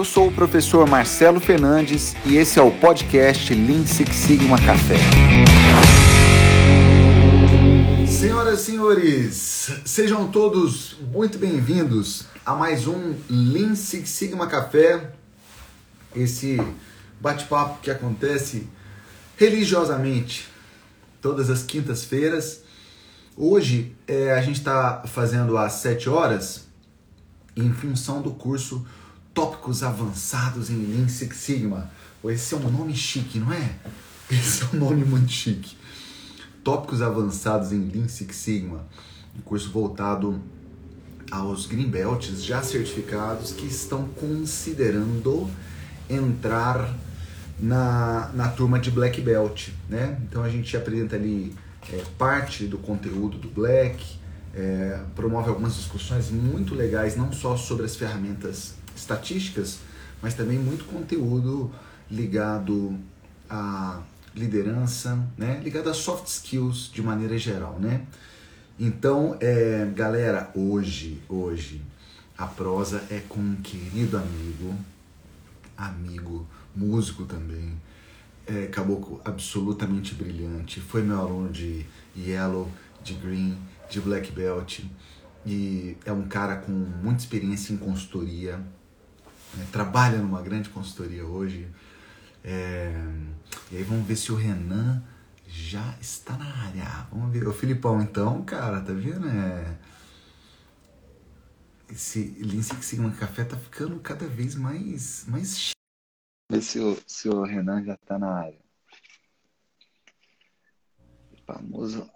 eu sou o professor Marcelo Fernandes e esse é o podcast Lean Six Sigma Café. Senhoras e senhores, sejam todos muito bem-vindos a mais um Lean Six Sigma Café, esse bate-papo que acontece religiosamente todas as quintas-feiras. Hoje é, a gente está fazendo às 7 horas em função do curso Tópicos Avançados em Lean Six Sigma. Esse é um nome chique, não é? Esse é um nome muito chique. Tópicos Avançados em Lean Six Sigma. Um curso voltado aos Green Belts já certificados que estão considerando entrar na, na turma de Black Belt, né? Então a gente apresenta ali é, parte do conteúdo do Black, é, promove algumas discussões muito legais, não só sobre as ferramentas estatísticas, mas também muito conteúdo ligado à liderança, né? ligado a soft skills de maneira geral. Né? Então, é, galera, hoje, hoje, a prosa é com um querido amigo, amigo, músico também, é, caboclo absolutamente brilhante, foi meu aluno de Yellow, de Green, de Black Belt e é um cara com muita experiência em consultoria, né? trabalha numa grande consultoria hoje. É... E aí vamos ver se o Renan já está na área. Vamos ver. O Filipão, então, cara, tá vendo? É... Esse Lean Six Sigma Café tá ficando cada vez mais, mais Ver se o, se o Renan já tá na área. O famoso.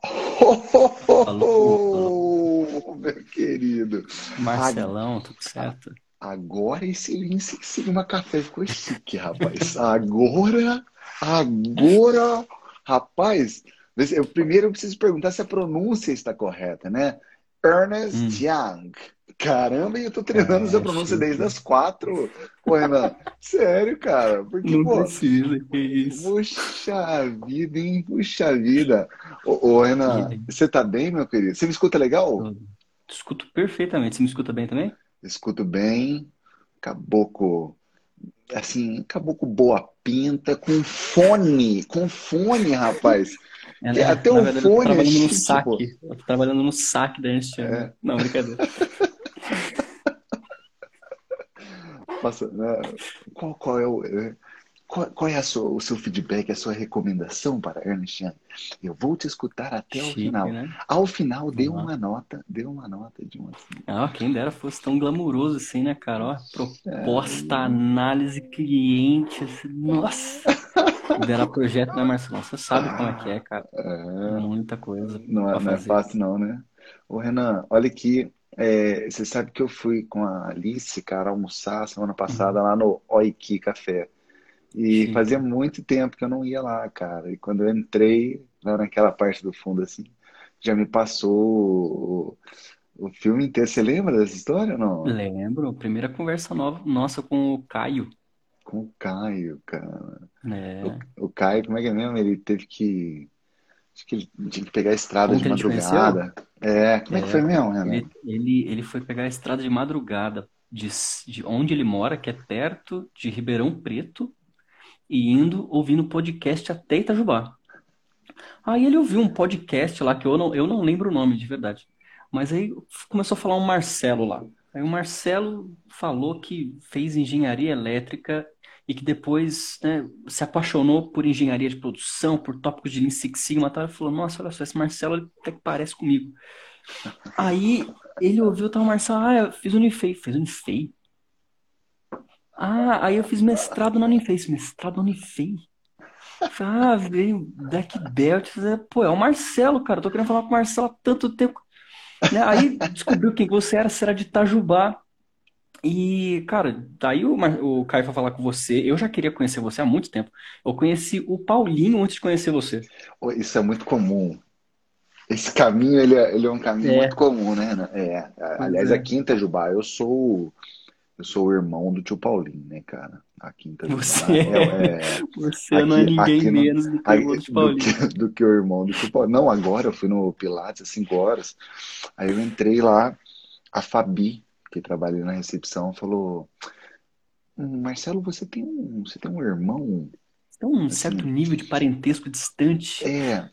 Oh, meu querido. Marcelão, tudo certo? Agora esse Lean Six Sigma Café ficou chique, rapaz. Agora, agora, rapaz. Eu, primeiro eu preciso perguntar se a pronúncia está correta, né? Ernest hum. Young. Caramba, e eu tô treinando é, essa pronúncia desde as quatro, Pô, Renan. Sério, cara. Porque, Não pô, precisa, que isso. Puxa vida, hein? Puxa vida. Ô, ô Renan, você tá bem, meu querido? Você me escuta legal? Eu escuto perfeitamente. Você me escuta bem também? Escuto bem. Caboclo, assim, caboclo boa pinta, com fone, com fone, rapaz. É, né? Até o verdade, fone. Eu tô trabalhando no saque. Eu tô trabalhando no saque da Ernst é. Não, brincadeira. Passa, né? qual, qual é o. Qual, qual é sua, o seu feedback, a sua recomendação para Ernest Young? Eu vou te escutar até Chique, o final. Né? Ao final, dê uhum. uma nota, dê uma nota de uma. Ah, quem dera fosse tão glamuroso assim, né, cara? Ó, proposta, é... análise, cliente, assim, nossa! Liderar projeto, né, Marcelo? Você sabe como é que é, cara. É... Muita coisa. Não é, não é fácil, não, né? Ô, Renan, olha aqui. É, você sabe que eu fui com a Alice, cara, almoçar semana passada lá no Oiki Café. E Sim. fazia muito tempo que eu não ia lá, cara. E quando eu entrei lá naquela parte do fundo, assim, já me passou o, o filme inteiro. Você lembra dessa história ou não? Lembro. Primeira conversa nova, nossa com o Caio. Com o Caio, cara. É. O, o Caio, como é que é mesmo? Ele teve que Acho que ele tinha que pegar a estrada de madrugada. É, como é, é, que foi mesmo, né? Ele, ele, ele foi pegar a estrada de madrugada de, de onde ele mora, que é perto de Ribeirão Preto, e indo ouvindo podcast até Itajubá. Aí ele ouviu um podcast lá que eu não, eu não lembro o nome de verdade. Mas aí começou a falar um Marcelo lá. Aí o Marcelo falou que fez engenharia elétrica e que depois né, se apaixonou por engenharia de produção, por tópicos de Lean Six Sigma, tá? e falou, nossa, olha só, esse Marcelo ele até que parece comigo. Aí ele ouviu, o Marcelo, ah, eu fiz Unifei, fez Unifei? Ah, aí eu fiz mestrado na Unifei, mestrado na Unifei? Ah, veio Black Belt, pô, é o Marcelo, cara, tô querendo falar com o Marcelo há tanto tempo. Né? Aí descobriu quem você era, você era de Itajubá. E, cara, daí o, o Caio vai falar com você. Eu já queria conhecer você há muito tempo. Eu conheci o Paulinho antes de conhecer você. Isso é muito comum. Esse caminho, ele é, ele é um caminho é. muito comum, né? É. Aliás, é. a Quinta Jubá, eu sou eu sou o irmão do tio Paulinho, né, cara? A Quinta. Você, é, é você aqui, não é ninguém menos do que o irmão do tio Paulinho. Do que, do que o irmão do tio Paulinho. Não, agora eu fui no Pilates às 5 horas. Aí eu entrei lá, a Fabi, que trabalha na recepção, falou: Marcelo, você tem um, você tem um irmão. Tem um assim, certo nível de parentesco distante. É.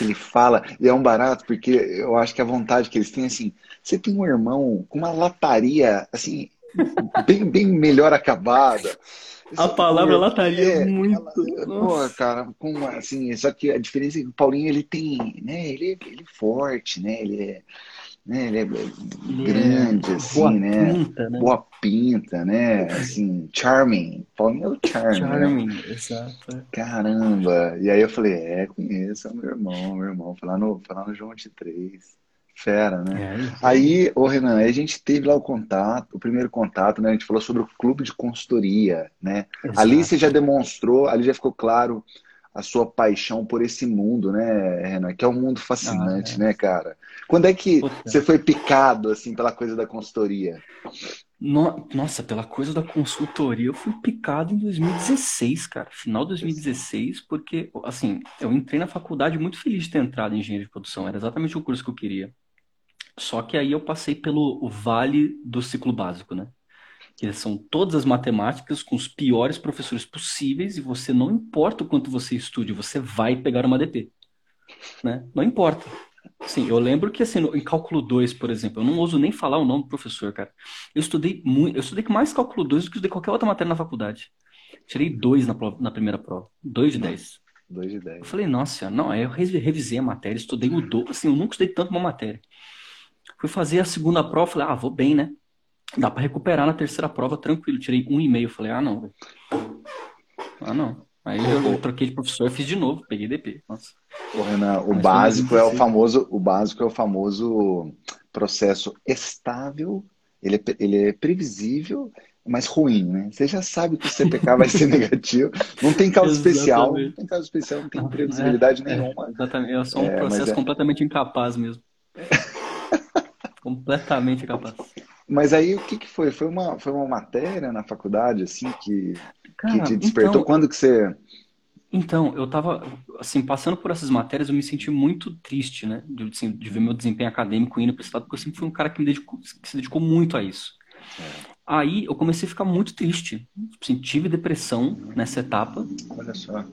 ele fala, e é um barato, porque eu acho que a vontade que eles têm, assim, você tem um irmão com uma lataria, assim, bem, bem melhor acabada. A palavra lataria é, é muito. pô, cara, com, assim, só que a diferença é que o Paulinho ele tem, né? Ele, ele é forte, né? Ele é, né? Ele é grande, assim, boa né? Pinta, né? Boa pinta, né? Assim, charming. Paulinho é o charming. Né? Charming, né? exato. Caramba! E aí eu falei, é, conheço, é meu irmão, meu irmão. Lá no, lá no João 23. Fera, né? É, aí, ô Renan, a gente teve lá o contato, o primeiro contato, né? A gente falou sobre o clube de consultoria, né? Exato. Ali você já demonstrou, ali já ficou claro a sua paixão por esse mundo, né, Renan? Que é um mundo fascinante, ah, é. né, cara? Quando é que Puta. você foi picado, assim, pela coisa da consultoria? No... Nossa, pela coisa da consultoria, eu fui picado em 2016, cara. Final de 2016, porque, assim, eu entrei na faculdade muito feliz de ter entrado em engenharia de produção. Era exatamente o curso que eu queria. Só que aí eu passei pelo vale do ciclo básico, né? Que são todas as matemáticas com os piores professores possíveis e você não importa o quanto você estude, você vai pegar uma DP, né? Não importa. Sim, eu lembro que assim, em cálculo 2, por exemplo, eu não ouso nem falar o nome do professor, cara. Eu estudei muito, eu estudei mais cálculo 2 do que de qualquer outra matéria na faculdade. Tirei dois na, prova, na primeira prova. Dois de 10. Dois de 10. Eu falei, nossa, não, aí eu revisei a matéria, estudei o do, assim, eu nunca estudei tanto uma matéria. Fui fazer a segunda prova, falei, ah, vou bem, né? Dá para recuperar na terceira prova tranquilo. Tirei um e meio. Falei, ah, não, Ah, não. Aí eu troquei de professor, fiz de novo, peguei DP. Nossa. Ô, Renan, o Mas básico é o famoso, o básico é o famoso processo estável, ele é, ele é previsível, mas ruim, né? Você já sabe que o CPK vai ser negativo, não tem causa especial, não tem causa especial, não tem é, previsibilidade é, nenhuma. É, exatamente, eu sou um é, processo é completamente incapaz mesmo. completamente incapaz. Mas aí o que, que foi? Foi uma, foi uma matéria na faculdade, assim, que, Cara, que te despertou? Então, Quando que você. Então, eu tava, assim, passando por essas matérias, eu me senti muito triste, né? De, assim, de ver meu desempenho acadêmico indo para esse lado, porque eu sempre fui um cara que, me dedicou, que se dedicou muito a isso. É. Aí eu comecei a ficar muito triste. Assim, tive depressão nessa etapa. Olha só.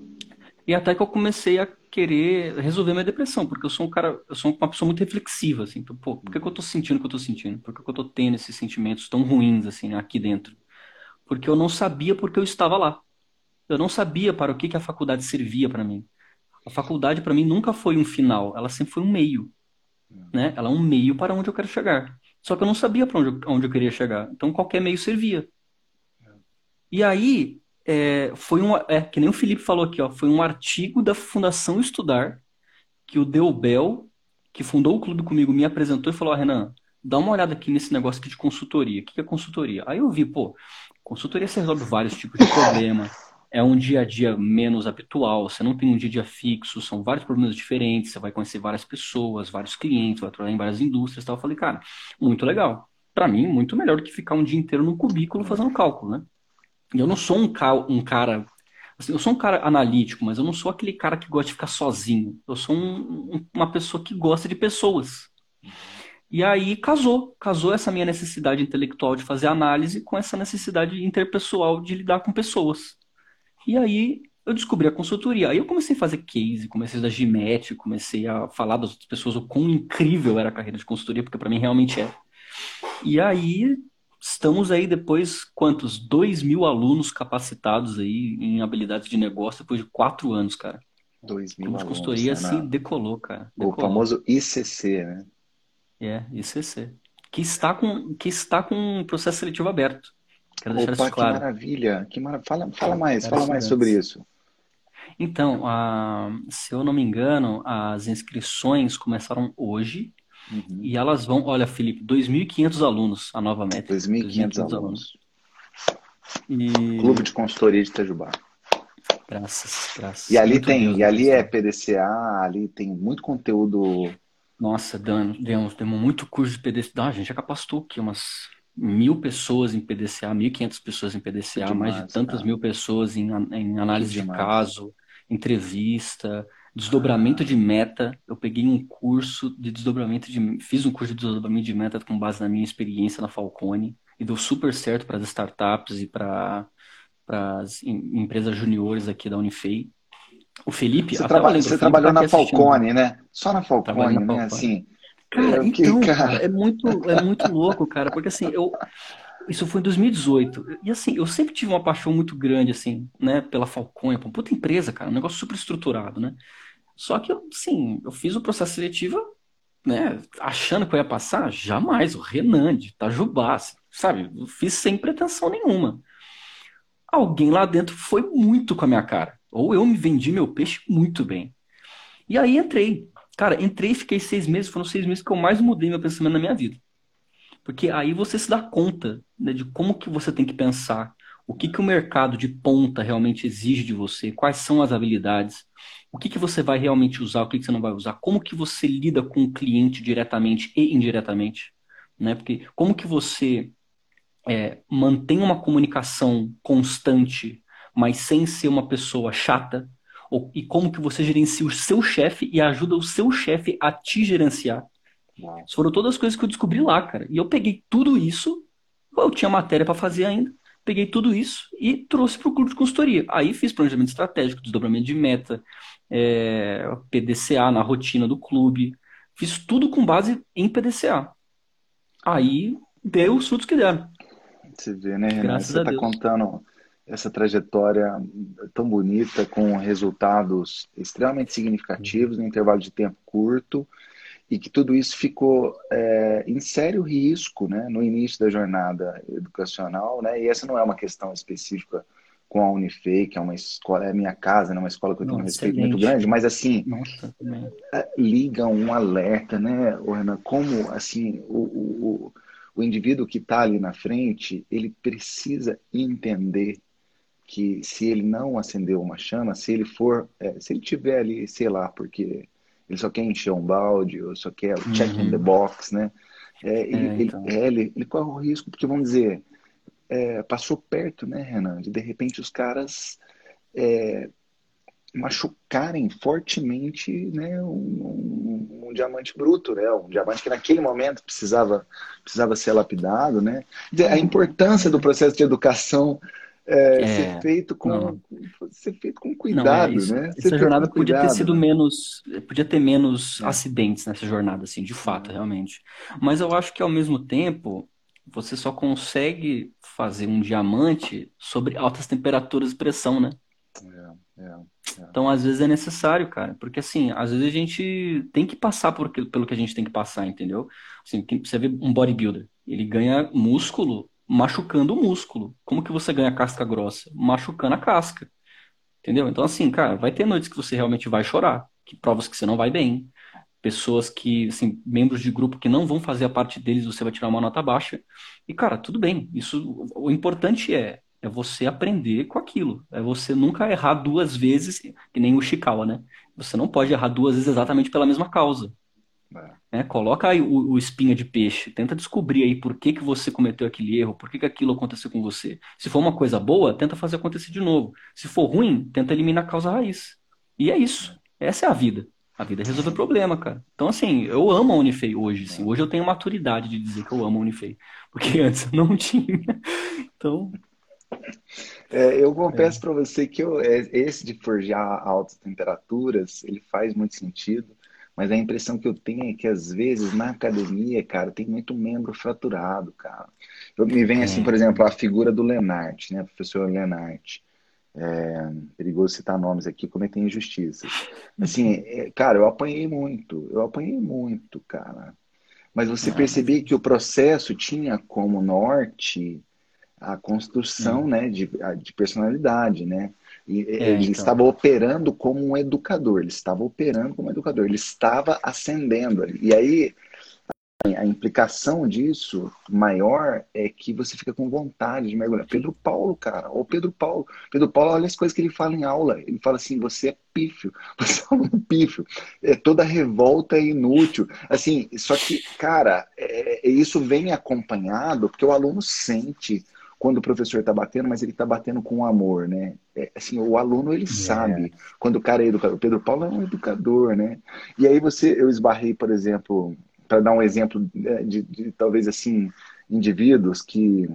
E até que eu comecei a querer resolver minha depressão, porque eu sou um cara, eu sou uma pessoa muito reflexiva, assim. Então, pô, por que, que eu tô sentindo o que eu tô sentindo? Por que, que eu tô tendo esses sentimentos tão ruins, assim, aqui dentro? Porque eu não sabia porque eu estava lá. Eu não sabia para o que, que a faculdade servia para mim. A faculdade, para mim, nunca foi um final, ela sempre foi um meio. Né? Ela é um meio para onde eu quero chegar. Só que eu não sabia para onde, eu, onde eu queria chegar. Então, qualquer meio servia. E aí, é, foi um, é, que nem o Felipe falou aqui, ó, foi um artigo da Fundação Estudar que o Deubel, que fundou o clube comigo, me apresentou e falou: Renan, dá uma olhada aqui nesse negócio aqui de consultoria. O que é consultoria? Aí eu vi, pô, consultoria você resolve vários tipos de problema. É um dia a dia menos habitual, você não tem um dia a dia fixo, são vários problemas diferentes, você vai conhecer várias pessoas, vários clientes, vai trabalhar em várias indústrias e tal. Eu falei, cara, muito legal. Para mim, muito melhor do que ficar um dia inteiro no cubículo fazendo cálculo, né? Eu não sou um, ca um cara. Assim, eu sou um cara analítico, mas eu não sou aquele cara que gosta de ficar sozinho. Eu sou um, um, uma pessoa que gosta de pessoas. E aí casou, casou essa minha necessidade intelectual de fazer análise com essa necessidade interpessoal de lidar com pessoas. E aí eu descobri a consultoria. Aí eu comecei a fazer case, comecei a dar GMAT, comecei a falar das outras pessoas o quão incrível era a carreira de consultoria, porque para mim realmente é. E aí Estamos aí depois, quantos? 2 mil alunos capacitados aí em habilidades de negócio depois de quatro anos, cara. 2 mil alunos. consultoria né, assim decolou, cara. Decolou. O famoso ICC, né? É, ICC. Que está com, que está com um processo seletivo aberto. Quero deixar Opa, isso claro. que maravilha. Que mara... Fala, fala mais, fala mais sobre isso. Então, a, se eu não me engano, as inscrições começaram hoje Uhum. E elas vão, olha, Felipe, 2.500 alunos, a nova meta. 2.500 alunos. alunos. E... Clube de Consultoria de Itajubá. Graças, graças. E ali muito tem, Deus, e ali Deus. é PDCA, ali tem muito conteúdo. Nossa, demos, demos, demos muito curso de PDCA. Ah, a gente já capacitou aqui umas mil pessoas em PDCA, 1.500 pessoas em PDCA, demais, mais de tantas cara. mil pessoas em, em análise de caso, entrevista, Desdobramento de meta. Eu peguei um curso de desdobramento de. Fiz um curso de desdobramento de meta com base na minha experiência na Falcone. e deu super certo para as startups e para as empresas juniores aqui da Unifei. O Felipe, você, traba você Felipe trabalhou tá na Falcone, né? Só na Falcone, na né? Falcone. Assim, cara, então, cara... é muito, é muito louco, cara, porque assim, eu isso foi em 2018. E assim, eu sempre tive uma paixão muito grande, assim, né, pela Falcone, uma puta empresa, cara, um negócio super estruturado, né? Só que, assim, eu fiz o processo seletivo, né, achando que eu ia passar, jamais, o Renan de Itajubá, sabe? Eu fiz sem pretensão nenhuma. Alguém lá dentro foi muito com a minha cara. Ou eu me vendi meu peixe muito bem. E aí entrei. Cara, entrei e fiquei seis meses, foram seis meses que eu mais mudei meu pensamento na minha vida. Porque aí você se dá conta né, de como que você tem que pensar, o que, que o mercado de ponta realmente exige de você, quais são as habilidades, o que, que você vai realmente usar, o que, que você não vai usar, como que você lida com o cliente diretamente e indiretamente, né? Porque como que você é, mantém uma comunicação constante, mas sem ser uma pessoa chata, ou, e como que você gerencia o seu chefe e ajuda o seu chefe a te gerenciar. Foram todas as coisas que eu descobri lá, cara. E eu peguei tudo isso, eu tinha matéria para fazer ainda, peguei tudo isso e trouxe para o clube de consultoria. Aí fiz planejamento estratégico, desdobramento de meta, é, PDCA na rotina do clube. Fiz tudo com base em PDCA. Aí deu os frutos que deram. Você vê, né, Renan? Você está contando essa trajetória tão bonita, com resultados extremamente significativos, em intervalo de tempo curto e que tudo isso ficou é, em sério risco né, no início da jornada educacional, né, e essa não é uma questão específica com a Unifei, que é uma escola, é a minha casa, né, uma escola que eu tenho um respeito muito grande, mas assim, Nossa, é, liga um alerta, né, Renan, como assim, o, o, o indivíduo que está ali na frente, ele precisa entender que se ele não acendeu uma chama, se ele for, é, se ele tiver ali, sei lá, porque ele só quer encher um balde, ou só quer o check uhum. in the uhum. box, né? É, é, ele, então. é, ele, ele, corre o risco, porque vamos dizer, é, passou perto, né, Renan, de de repente os caras é, machucarem fortemente né, um, um, um, diamante bruto, né? um diamante que naquele momento precisava, precisava ser lapidado. Né? A importância do processo de educação é, é, ser feito com ser feito com cuidado, não, é isso, né? Essa jornada podia cuidado, ter sido né? menos, podia ter menos é. acidentes nessa jornada, assim, de fato, é. realmente. Mas eu acho que ao mesmo tempo você só consegue fazer um diamante sobre altas temperaturas e pressão, né? Então, às vezes é necessário, cara, porque assim, às vezes a gente tem que passar por, pelo que a gente tem que passar, entendeu? Assim, você vê um bodybuilder, ele ganha músculo machucando o músculo. Como que você ganha casca grossa? Machucando a casca. Entendeu? Então, assim, cara, vai ter noites que você realmente vai chorar, que provas que você não vai bem. Pessoas que, assim, membros de grupo que não vão fazer a parte deles, você vai tirar uma nota baixa. E, cara, tudo bem. Isso, o importante é, é você aprender com aquilo. É você nunca errar duas vezes, que nem o Chikawa, né? Você não pode errar duas vezes exatamente pela mesma causa. É. Né? Coloca aí o, o, espinha de peixe, tenta descobrir aí por que, que você cometeu aquele erro, por que, que aquilo aconteceu com você. Se for uma coisa boa, tenta fazer acontecer de novo. Se for ruim, tenta eliminar a causa raiz. E é isso. Essa é a vida. A vida é resolver problema, cara. Então, assim, eu amo a Unifei hoje. Assim. Hoje eu tenho maturidade de dizer que eu amo a Unifei. Porque antes eu não tinha. Então. É, eu confesso é. para você que eu, é, esse de forjar altas temperaturas, ele faz muito sentido. Mas a impressão que eu tenho é que às vezes na academia, cara, tem muito membro fraturado, cara. Eu, me vem assim, por exemplo, a figura do Lenart, né, professor Lenart. É, perigoso citar nomes aqui, cometendo injustiças. Assim, é, cara, eu apanhei muito, eu apanhei muito, cara. Mas você ah, percebia que o processo tinha como norte a construção, hum. né, de, de personalidade, né? E é, ele então. estava operando como um educador, ele estava operando como um educador, ele estava ascendendo. E aí a implicação disso maior é que você fica com vontade de mergulhar. Pedro Paulo, cara, ou Pedro Paulo. Pedro Paulo, olha as coisas que ele fala em aula. Ele fala assim: você é pífio, você é um pífio. É, toda revolta é inútil. Assim, só que, cara, é, isso vem acompanhado porque o aluno sente quando o professor está batendo, mas ele está batendo com amor, né? É, assim, o aluno ele é. sabe quando o cara é educador. O Pedro Paulo é um educador, né? E aí você, eu esbarrei, por exemplo, para dar um exemplo né, de, de, talvez assim indivíduos que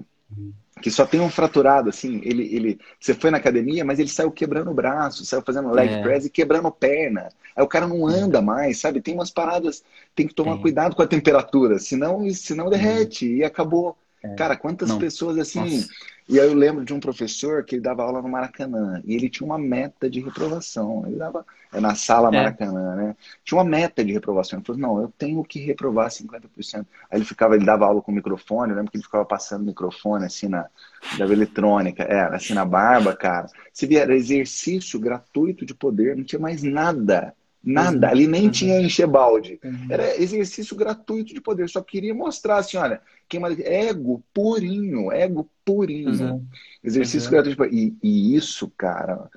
que só tem um fraturado, assim, ele, ele, você foi na academia, mas ele saiu quebrando o braço, saiu fazendo leg é. press e quebrando perna. Aí o cara não anda mais, sabe? Tem umas paradas, tem que tomar cuidado com a temperatura, senão, senão derrete e acabou. É. Cara, quantas não. pessoas assim, Nossa. E aí eu lembro de um professor que ele dava aula no Maracanã e ele tinha uma meta de reprovação. Ele dava é na sala é. Maracanã, é. né? Tinha uma meta de reprovação. Ele falou: "Não, eu tenho que reprovar 50%". Aí ele ficava, ele dava aula com o microfone, eu lembro que ele ficava passando o microfone assim na da eletrônica, é, assim na barba, cara. Se vier exercício gratuito de poder, não tinha mais nada. Nada, uhum. ali nem uhum. tinha encher balde. Uhum. Era exercício gratuito de poder. Só queria mostrar assim: olha, quem ego purinho, ego purinho. Uhum. Exercício gratuito de poder. E, e isso, cara,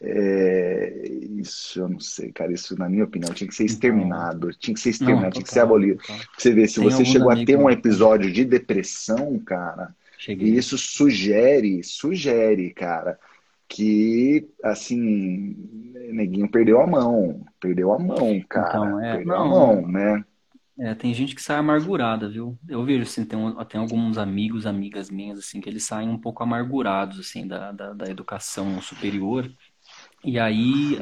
é... isso eu não sei, cara. Isso, na minha opinião, tinha que ser exterminado. Tinha que ser exterminado, não, tinha que ser abolido. Você vê, se Tem você chegou a ter um episódio de depressão, cara, Cheguei. isso sugere, sugere, cara que, assim, neguinho perdeu a mão. Perdeu a mão, cara. Então, é, perdeu não, a mão, né? É, tem gente que sai amargurada, viu? Eu vejo, assim, tem, tem alguns amigos, amigas minhas, assim, que eles saem um pouco amargurados, assim, da, da, da educação superior. E aí,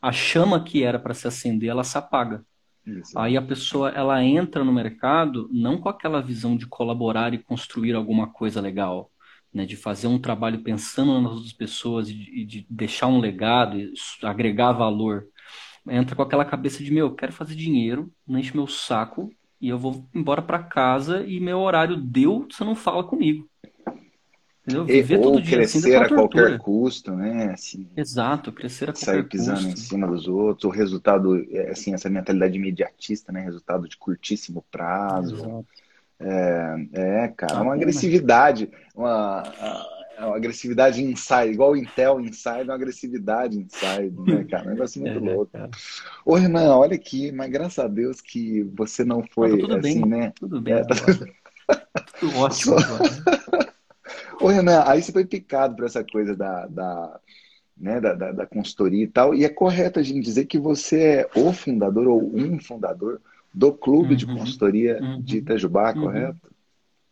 a chama que era para se acender, ela se apaga. Isso. Aí a pessoa, ela entra no mercado não com aquela visão de colaborar e construir alguma coisa legal né, de fazer um trabalho pensando nas outras pessoas e de, de deixar um legado, agregar valor, entra com aquela cabeça de meu, quero fazer dinheiro, não enche meu saco e eu vou embora para casa e meu horário deu, você não fala comigo. Entendeu? Viver todo dia assim, crescer assim, a qualquer custo, né? Assim, Exato, crescer a qualquer sair pisando custo. em cima dos outros, o resultado, é, assim, essa mentalidade imediatista, né? Resultado de curtíssimo prazo. Exato é, é cara, uma agressividade, uma, uma agressividade inside, igual o Intel inside, uma agressividade inside, né, cara? Um negócio muito é, louco. Cara. Ô, Renan, olha aqui, mas graças a Deus que você não foi tá tudo assim, bem, né? Tudo bem. É, tá... tudo ótimo. Ô, Renan, aí você foi picado por essa coisa da, da, né, da, da, da consultoria e tal, e é correto a gente dizer que você é o fundador ou um fundador do Clube uhum, de Consultoria uhum, de Itajubá, uhum, correto?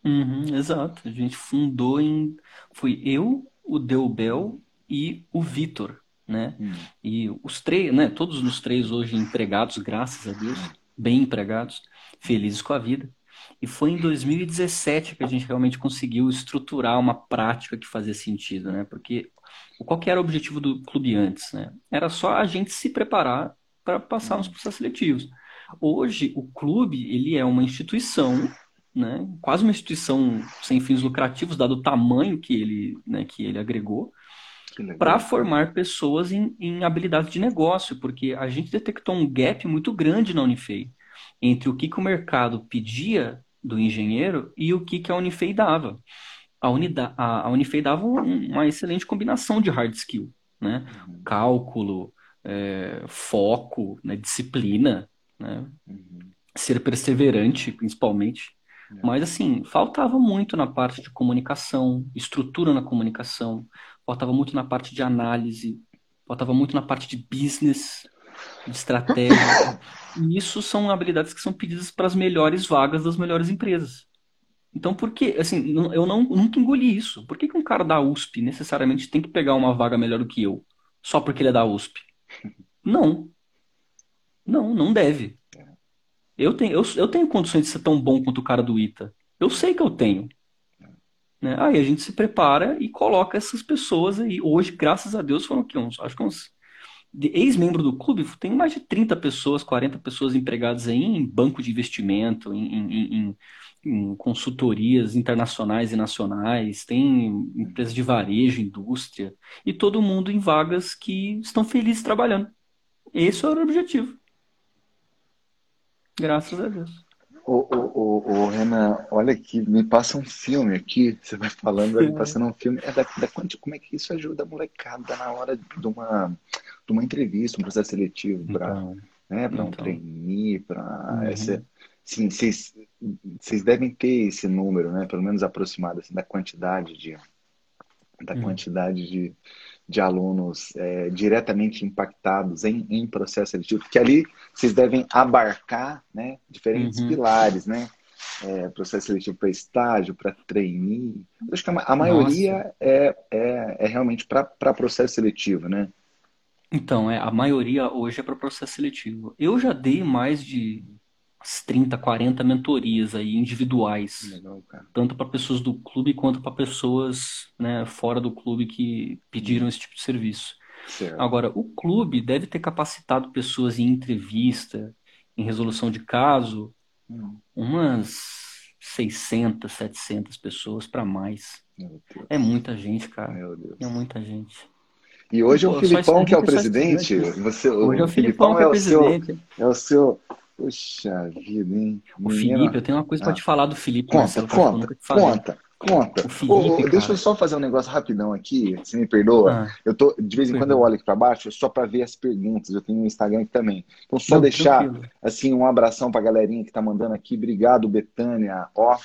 Uhum, exato. A gente fundou em. Fui eu, o Deubel e o Vitor, né? Hum. E os três, né? Todos os três hoje empregados, graças a Deus, bem empregados, felizes com a vida. E foi em 2017 que a gente realmente conseguiu estruturar uma prática que fazia sentido, né? Porque qual que era o objetivo do clube antes, né? Era só a gente se preparar para passar nos processos seletivos. Hoje, o clube ele é uma instituição, né, quase uma instituição sem fins lucrativos, dado o tamanho que ele, né, que ele agregou, para formar pessoas em, em habilidades de negócio, porque a gente detectou um gap muito grande na Unifei entre o que, que o mercado pedia do engenheiro e o que, que a Unifei dava. A, Unida, a, a Unifei dava uma excelente combinação de hard skill, né? Uhum. Cálculo, é, foco, né, disciplina, né? Uhum. Ser perseverante, principalmente. É. Mas, assim, faltava muito na parte de comunicação, estrutura na comunicação, faltava muito na parte de análise, faltava muito na parte de business, de estratégia. e isso são habilidades que são pedidas para as melhores vagas das melhores empresas. Então, por que, assim, eu não, nunca engoli isso. Por que, que um cara da USP necessariamente tem que pegar uma vaga melhor do que eu? Só porque ele é da USP? Não. Não, não deve. Eu tenho, eu, eu tenho condições de ser tão bom quanto o cara do ITA. Eu sei que eu tenho. Né? Aí a gente se prepara e coloca essas pessoas aí. Hoje, graças a Deus, foram aqui uns, acho que uns ex-membro do clube, tem mais de 30 pessoas, 40 pessoas empregadas aí em banco de investimento, em, em, em, em consultorias internacionais e nacionais, tem empresas de varejo, indústria, e todo mundo em vagas que estão felizes trabalhando. Esse era o objetivo. Graças a Deus. Ô, ô, ô, ô, Renan, olha aqui, me passa um filme aqui, você vai falando, vai me passando um filme. É da, da, como é que isso ajuda a molecada na hora de uma, de uma entrevista, um processo seletivo para então, né, então. um trainee, para uhum. essa. Sim, vocês, vocês devem ter esse número, né? Pelo menos aproximado assim, da quantidade de da uhum. quantidade de, de alunos é, diretamente impactados em, em processo seletivo, porque ali vocês devem abarcar né, diferentes uhum. pilares, né? é, processo seletivo para estágio, para trainee. Eu acho que a, a maioria é, é, é, realmente para processo seletivo, né? Então, é, a maioria hoje é para processo seletivo. Eu já dei mais de 30, 40 mentorias aí individuais, Legal, tanto para pessoas do clube quanto para pessoas né, fora do clube que pediram esse tipo de serviço. Certo. Agora, o clube deve ter capacitado pessoas em entrevista, em resolução de caso, hum. umas 600, 700 pessoas para mais. É muita gente, cara. É muita gente. E hoje Pô, é o Filipão que é o presidente. Você, hoje o é o Filipão, Filipão que é o presidente. Seu, é o seu Puxa vida, hein? O Felipe, eu tenho uma coisa ah. para te falar do Felipe. Conta, Marcelo, conta, conta, conta. Felipe, deixa eu só fazer um negócio rapidão aqui, se me perdoa. Ah, eu tô, de vez em quando eu olho aqui para baixo, só para ver as perguntas. Eu tenho no Instagram aqui também. Então, só Não, deixar tranquilo. assim um abração para a galerinha que tá mandando aqui. Obrigado, Betânia. Ó,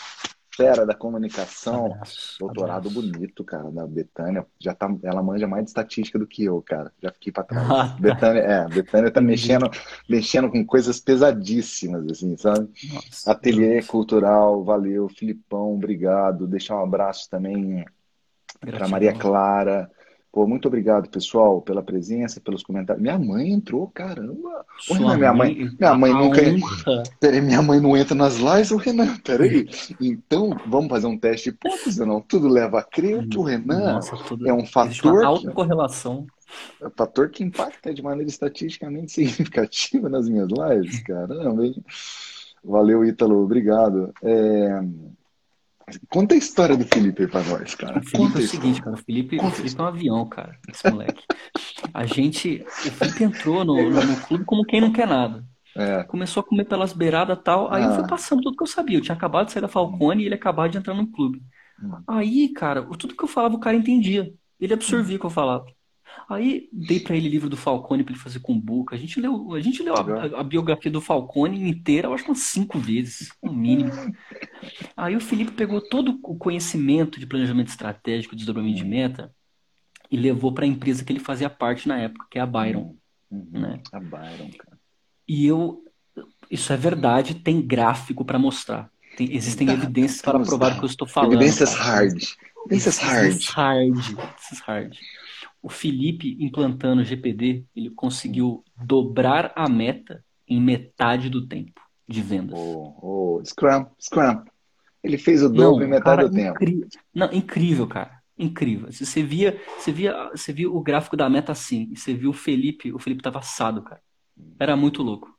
fera da comunicação. Abraço, doutorado abraço. bonito, cara, da Betânia. Já tá, ela manja mais de estatística do que eu, cara. Já fiquei para trás. Ah, tá. Betânia, é, Betânia tá mexendo, mexendo com coisas pesadíssimas, assim, sabe? Nossa, Ateliê Deus. cultural, valeu, Filipão, obrigado. Deixar um abraço também para Maria Clara. Pô, muito obrigado, pessoal, pela presença, pelos comentários. Minha mãe entrou, caramba. Ô, Renan, minha mãe, minha mãe nunca. Peraí, minha mãe não entra nas lives, o Renan, peraí. Então, vamos fazer um teste de hipótese, não? Tudo leva a crer que o Renan Nossa, é um fator. Alta correlação. É um fator que impacta de maneira estatisticamente significativa nas minhas lives, caramba, hein? Valeu, Ítalo, obrigado. É... Conta a história do Felipe aí pra nós, cara. O Felipe é o seguinte, cara. O Felipe, o Felipe é um avião, cara. Esse moleque. A gente. O Felipe entrou no, no, no clube como quem não quer nada. É. Começou a comer pelas beiradas e tal. Aí ah. eu fui ah. passando tudo que eu sabia. Eu tinha acabado de sair da Falcone e ele acabado de entrar no clube. Hum. Aí, cara, tudo que eu falava o cara entendia. Ele absorvia o que eu falava. Aí dei para ele livro do Falcone para ele fazer com Buca. A gente leu, a, gente leu a, a, biografia do Falcone inteira, eu acho umas cinco vezes, no mínimo. Aí o Felipe pegou todo o conhecimento de planejamento estratégico, desdobramento de meta, e levou para a empresa que ele fazia parte na época, que é a Byron. Uhum, né? A Byron, cara. E eu, isso é verdade, tem gráfico para mostrar. Tem, existem tá, evidências para provar o que eu estou falando. Evidências hard. Evidências hard. Evidências hard. Evidências hard o Felipe implantando o GPD, ele conseguiu dobrar a meta em metade do tempo de vendas. Oh, oh, Scrum, Scrum. Ele fez o dobro Não, em metade cara, do tempo. Não, incrível, cara. Incrível. Você via, você via, você via o gráfico da meta assim, e você viu o Felipe, o Felipe tava assado, cara. Era muito louco.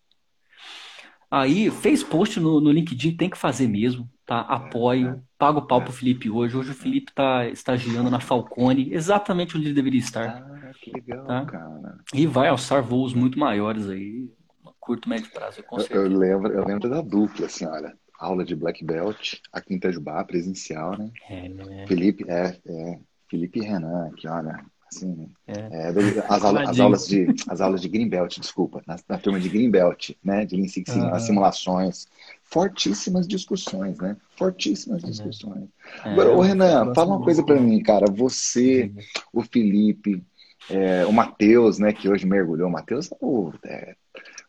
Aí fez post no, no LinkedIn, tem que fazer mesmo tá? Apoio, pago o pau pro Felipe hoje. Hoje o Felipe tá estagiando na Falcone, exatamente onde ele deveria estar. Ah, que legal, tá? cara. E vai alçar voos muito maiores aí, curto, médio prazo, com certeza. Eu, eu lembro, eu lembro da dupla, assim, olha. Aula de Black Belt, aqui em Itajubá, presencial, né? É, né? Felipe, é, é, Felipe Renan, aqui, olha, Assim, é. É, as, aulas, as, aulas de, as aulas de Greenbelt, desculpa, na, na turma de Greenbelt, né, de Lean Six Sigma, as simulações, fortíssimas discussões, né? Fortíssimas uhum. discussões. É, Agora, ô Renan, fala uma coisa para mim, cara. Você, o Felipe, é, o Matheus, né, que hoje mergulhou. O Matheus é o, é,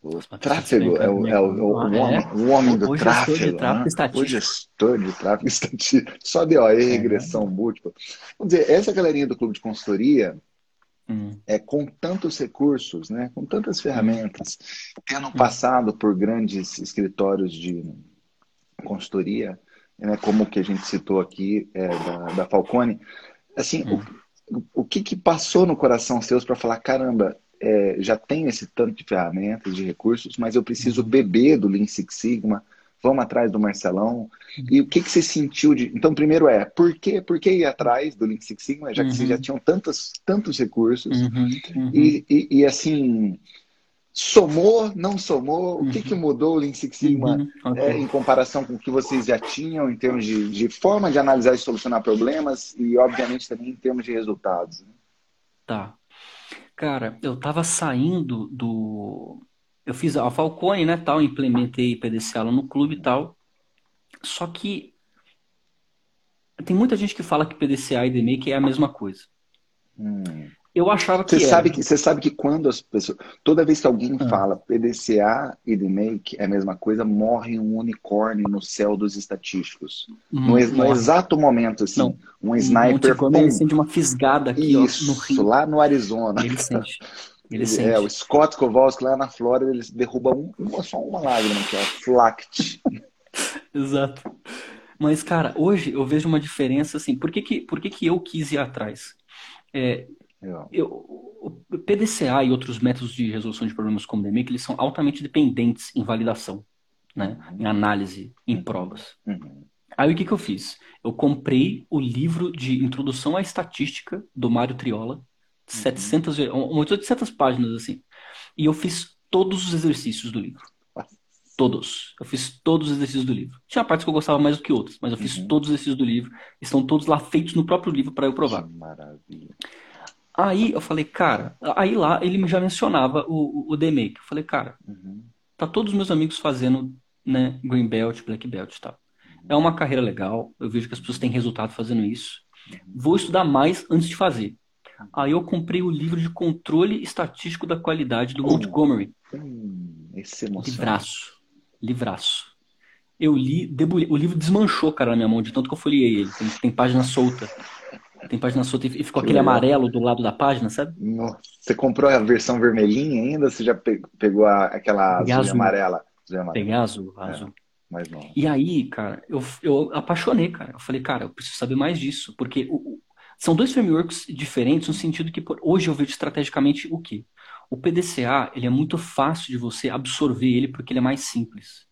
o tráfego, é o, é o, o, ah, homem, é? o homem do o tráfego. Gestor de tráfego né? O gestor de tráfego estatístico. Só deu aí, regressão múltipla. Vamos dizer, essa galerinha do clube de consultoria, Hum. É, com tantos recursos, né, com tantas ferramentas, tendo passado por grandes escritórios de consultoria, né, como o que a gente citou aqui é, da, da, Falcone, assim, hum. o, o que, que passou no coração seus para falar, caramba, é, já tenho esse tanto de ferramentas, de recursos, mas eu preciso uhum. beber do Lean Six Sigma, vamos atrás do Marcelão. E o que, que você sentiu de. Então, primeiro é, por que, por que ir atrás do Link Six Sigma, já que uhum. vocês já tinham tantos, tantos recursos? Uhum. Uhum. E, e, e, assim, somou, não somou? O que, que uhum. mudou o Lean Six Sigma uhum. okay. é, em comparação com o que vocês já tinham em termos de, de forma de analisar e solucionar problemas e, obviamente, também em termos de resultados? Né? Tá. Cara, eu tava saindo do eu fiz a Falcone, né, tal, implementei PDCA no clube e tal. Só que tem muita gente que fala que PDCA e DMake é a mesma coisa. Hum. Eu achava que Você era. sabe que, você sabe que quando as pessoas. Toda vez que alguém Ah. fala PDCA e DMAIC é a mesma coisa, morre um unicórnio no céu dos estatísticos. No, ex- no Morre. exato momento, assim, Não. um sniper. Montgomery, pum, ele sente uma fisgada aqui, ó, no isso, rim. lá no Arizona. Ele sente. Ele É, sente. o Scott Kowalski lá na Flórida, ele derruba um, uma- só uma lágrima, que é flact. Exato. Mas, cara, hoje eu vejo uma diferença assim. Por que que, por que que eu quis ir atrás? É, eu, o PDCA e outros métodos de resolução de problemas como DMAIC, eles são altamente dependentes em validação, né? Em análise, em provas. Uhum. Aí o que que eu fiz? Eu comprei o livro de Introdução à Estatística do Mário Triola, 700, e- umas 800 páginas assim. E eu fiz todos os exercícios do livro. Todos. Eu fiz todos os exercícios do livro. Tinha partes que eu gostava mais do que outras, mas eu fiz Uhum. todos os exercícios do livro. Estão todos lá feitos no próprio livro para eu provar. Que maravilha. Aí eu falei, cara, aí lá ele já mencionava o, o, o DMake. Eu falei, cara, Uhum. tá todos os meus amigos fazendo, né, Green Belt, Black Belt e tal. É uma carreira legal, eu vejo que as pessoas têm resultado fazendo isso. Vou estudar mais antes de fazer. Aí eu comprei o livro de controle estatístico da qualidade do Oh. Montgomery. Hum, esse emociona. Livraço. Livraço. Eu li, debulhei- o livro desmanchou, cara, na minha mão, de tanto que eu folhei ele. Tem, tem página solta. Tem página solta e ficou Que aquele amarelo do lado da página, sabe? Nossa, Você comprou a versão vermelhinha ainda? ou Você já pe- pegou a- aquela Peguei azul e azul. amarela? Azul e amarela. Peguei azul, azul. Mas não. E aí, cara, eu, eu apaixonei, cara. Eu falei, cara, eu preciso saber mais disso, porque o- são dois frameworks diferentes no sentido que por- hoje eu vejo estrategicamente o quê? O PDCA, ele é muito fácil de você absorver ele porque ele é mais simples.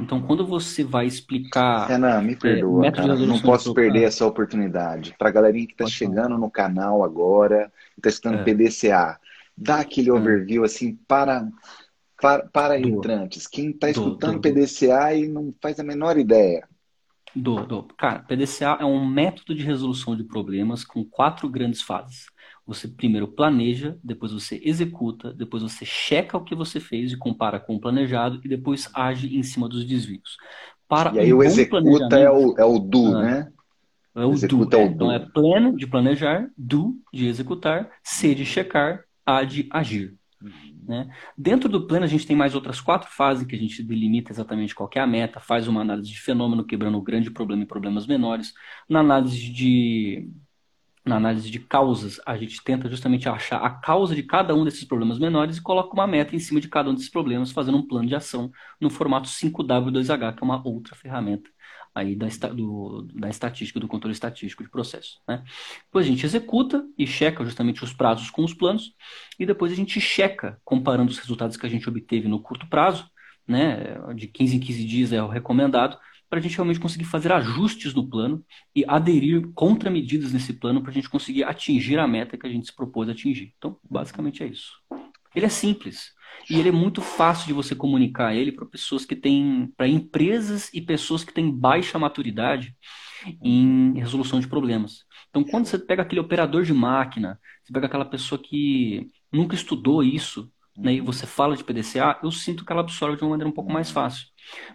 Então, quando você vai explicar Renan, me perdoa, método de cara. Não posso de perder essa oportunidade. Pra galerinha que tá falar. chegando no canal agora, que tá estudando É. PDCA, dá aquele É. overview assim para, para, para entrantes. Quem tá Dou, escutando dou, dou. PDCA e não faz a menor ideia. Do, do. Cara, PDCA é um método de resolução de problemas com quatro grandes fases. Você primeiro planeja, depois você executa, depois você checa o que você fez e compara com o planejado e depois age em cima dos desvios. Para E aí um o executa é o, é o do, Ah. né? é o do. executa é o é. Então do. é plano de planejar, do de executar, C de checar, A de agir. Né? Dentro do plano, a gente tem mais outras quatro fases que a gente delimita exatamente qual é a meta, faz uma análise de fenômeno, quebrando o grande problema em problemas menores. Na análise de, na análise de causas, a gente tenta justamente achar a causa de cada um desses problemas menores e coloca uma meta em cima de cada um desses problemas, fazendo um plano de ação no formato 5W2H, que é uma outra ferramenta aí da, do- da estatística, do controle estatístico de processo, né? Depois a gente executa e checa justamente os prazos com os planos, e depois a gente checa, comparando os resultados que a gente obteve no curto prazo, né? De 15 em 15 dias é o recomendado, para a gente realmente conseguir fazer ajustes no plano e aderir contramedidas nesse plano para a gente conseguir atingir a meta que a gente se propôs a atingir. Então, basicamente é isso. Ele é simples e ele é muito fácil de você comunicar ele para pessoas que têm, para empresas e pessoas que têm baixa maturidade em resolução de problemas. Então, quando você pega aquele operador de máquina, você pega aquela pessoa que nunca estudou isso, né, e você fala de PDCA, eu sinto que ela absorve de uma maneira um pouco mais fácil.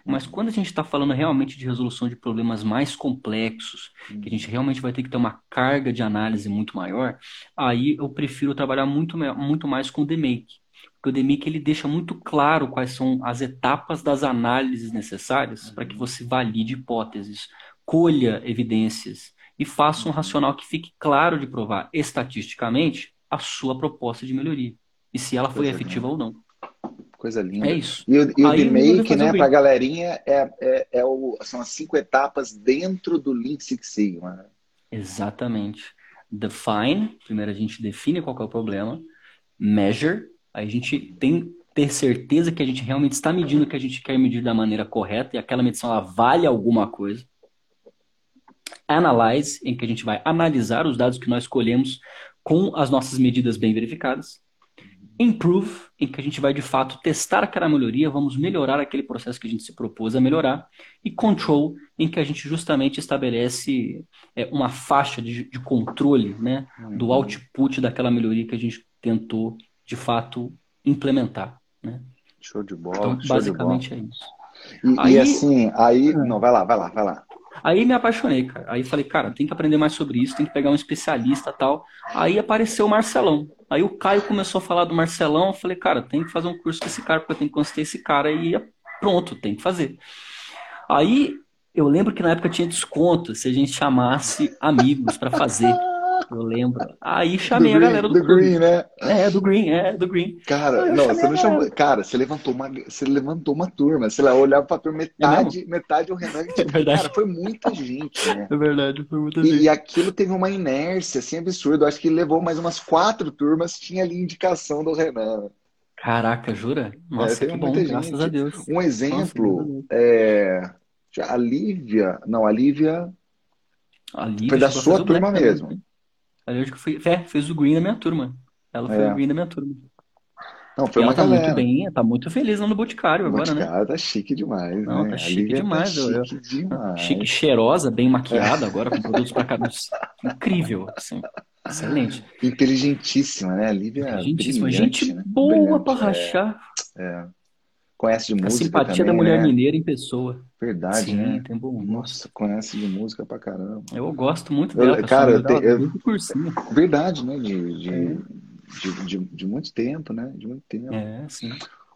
Mas quando a gente está falando realmente de resolução de problemas mais complexos, que a gente realmente vai ter que ter uma carga de análise muito maior, aí eu prefiro trabalhar muito, muito mais com o DMake. Porque o DMake ele deixa muito claro quais são as etapas das análises necessárias para que você valide hipóteses, colha evidências e faça um racional que fique claro de provar estatisticamente a sua proposta de melhoria. E se ela foi efetiva ou não. Coisa linda. É isso. E o, e o Aí né, o pra galerinha, é, é, é o, são as cinco etapas dentro do Lean Six Sigma. Exatamente. Define, primeiro a gente define qual que é o problema. Measure, a gente tem ter certeza que a gente realmente está medindo o que a gente quer medir da maneira correta e aquela medição ela vale alguma coisa. Analyze, em que a gente vai analisar os dados que nós escolhemos com as nossas medidas bem verificadas. Improve, em que a gente vai de fato testar aquela melhoria, vamos melhorar aquele processo que a gente se propôs a melhorar. E Control, em que a gente justamente estabelece é, uma faixa de, de controle né, do output daquela melhoria que a gente tentou de fato implementar. Né? Show de bola, Então, de bola. basicamente é isso. E, Aí- e assim, aí. Não, vai lá, vai lá, vai lá. Aí me apaixonei, cara. Aí falei, cara, tem que aprender mais sobre isso, tem que pegar um especialista tal. Aí apareceu o Marcelão. Aí o Caio começou a falar do Marcelão. Eu falei, cara, tem que fazer um curso com esse cara, porque eu tenho que conhecer esse cara e pronto, tem que fazer. Aí eu lembro que na época tinha desconto se a gente chamasse amigos para fazer. Eu lembro. Aí chamei do a galera do, do Green, né? É, do Green, é, do Green. Cara, não, você não chamou. Cara, você levantou uma, você levantou uma turma. Você lá olhava pra turma, metade, é metade o Renan. É verdade. Cara, foi muita gente, né? É verdade, foi muita e, gente. E aquilo teve uma inércia, assim, absurda. Eu acho que levou mais umas quatro turmas, tinha ali indicação do Renan. Caraca, jura? Nossa, é, que bom, graças a Deus. Um exemplo, Nossa, é... a Lívia, não, a Lívia, a Lívia foi da sua turma mesmo. Ali eu fui, é, fez o Green na minha turma. Ela foi É. o Green da minha turma. Não, foi E uma ela tá galera. muito bem, tá muito feliz lá no Boticário O agora, né? Boticário tá chique demais, Não, né? tá A chique Lívia demais, Tá eu- chique demais. Chique, cheirosa, bem maquiada agora, com produtos pra cabelos. Incrível, assim. Excelente. Inteligentíssima, né? A Lívia é Gentíssima. brilhante, Gente né? boa Brilhante, pra é. Conhece de A música simpatia também, da mulher né? mineira em pessoa. Verdade, Sim, né? tem bom. Nossa, conhece de música pra caramba. Eu gosto muito Eu- dela, pessoal. cara, eu dela, te- eu- desde o cursinho. Verdade, né? De, de, É. de, de, de muito tempo, né? De muito tempo. É, sim.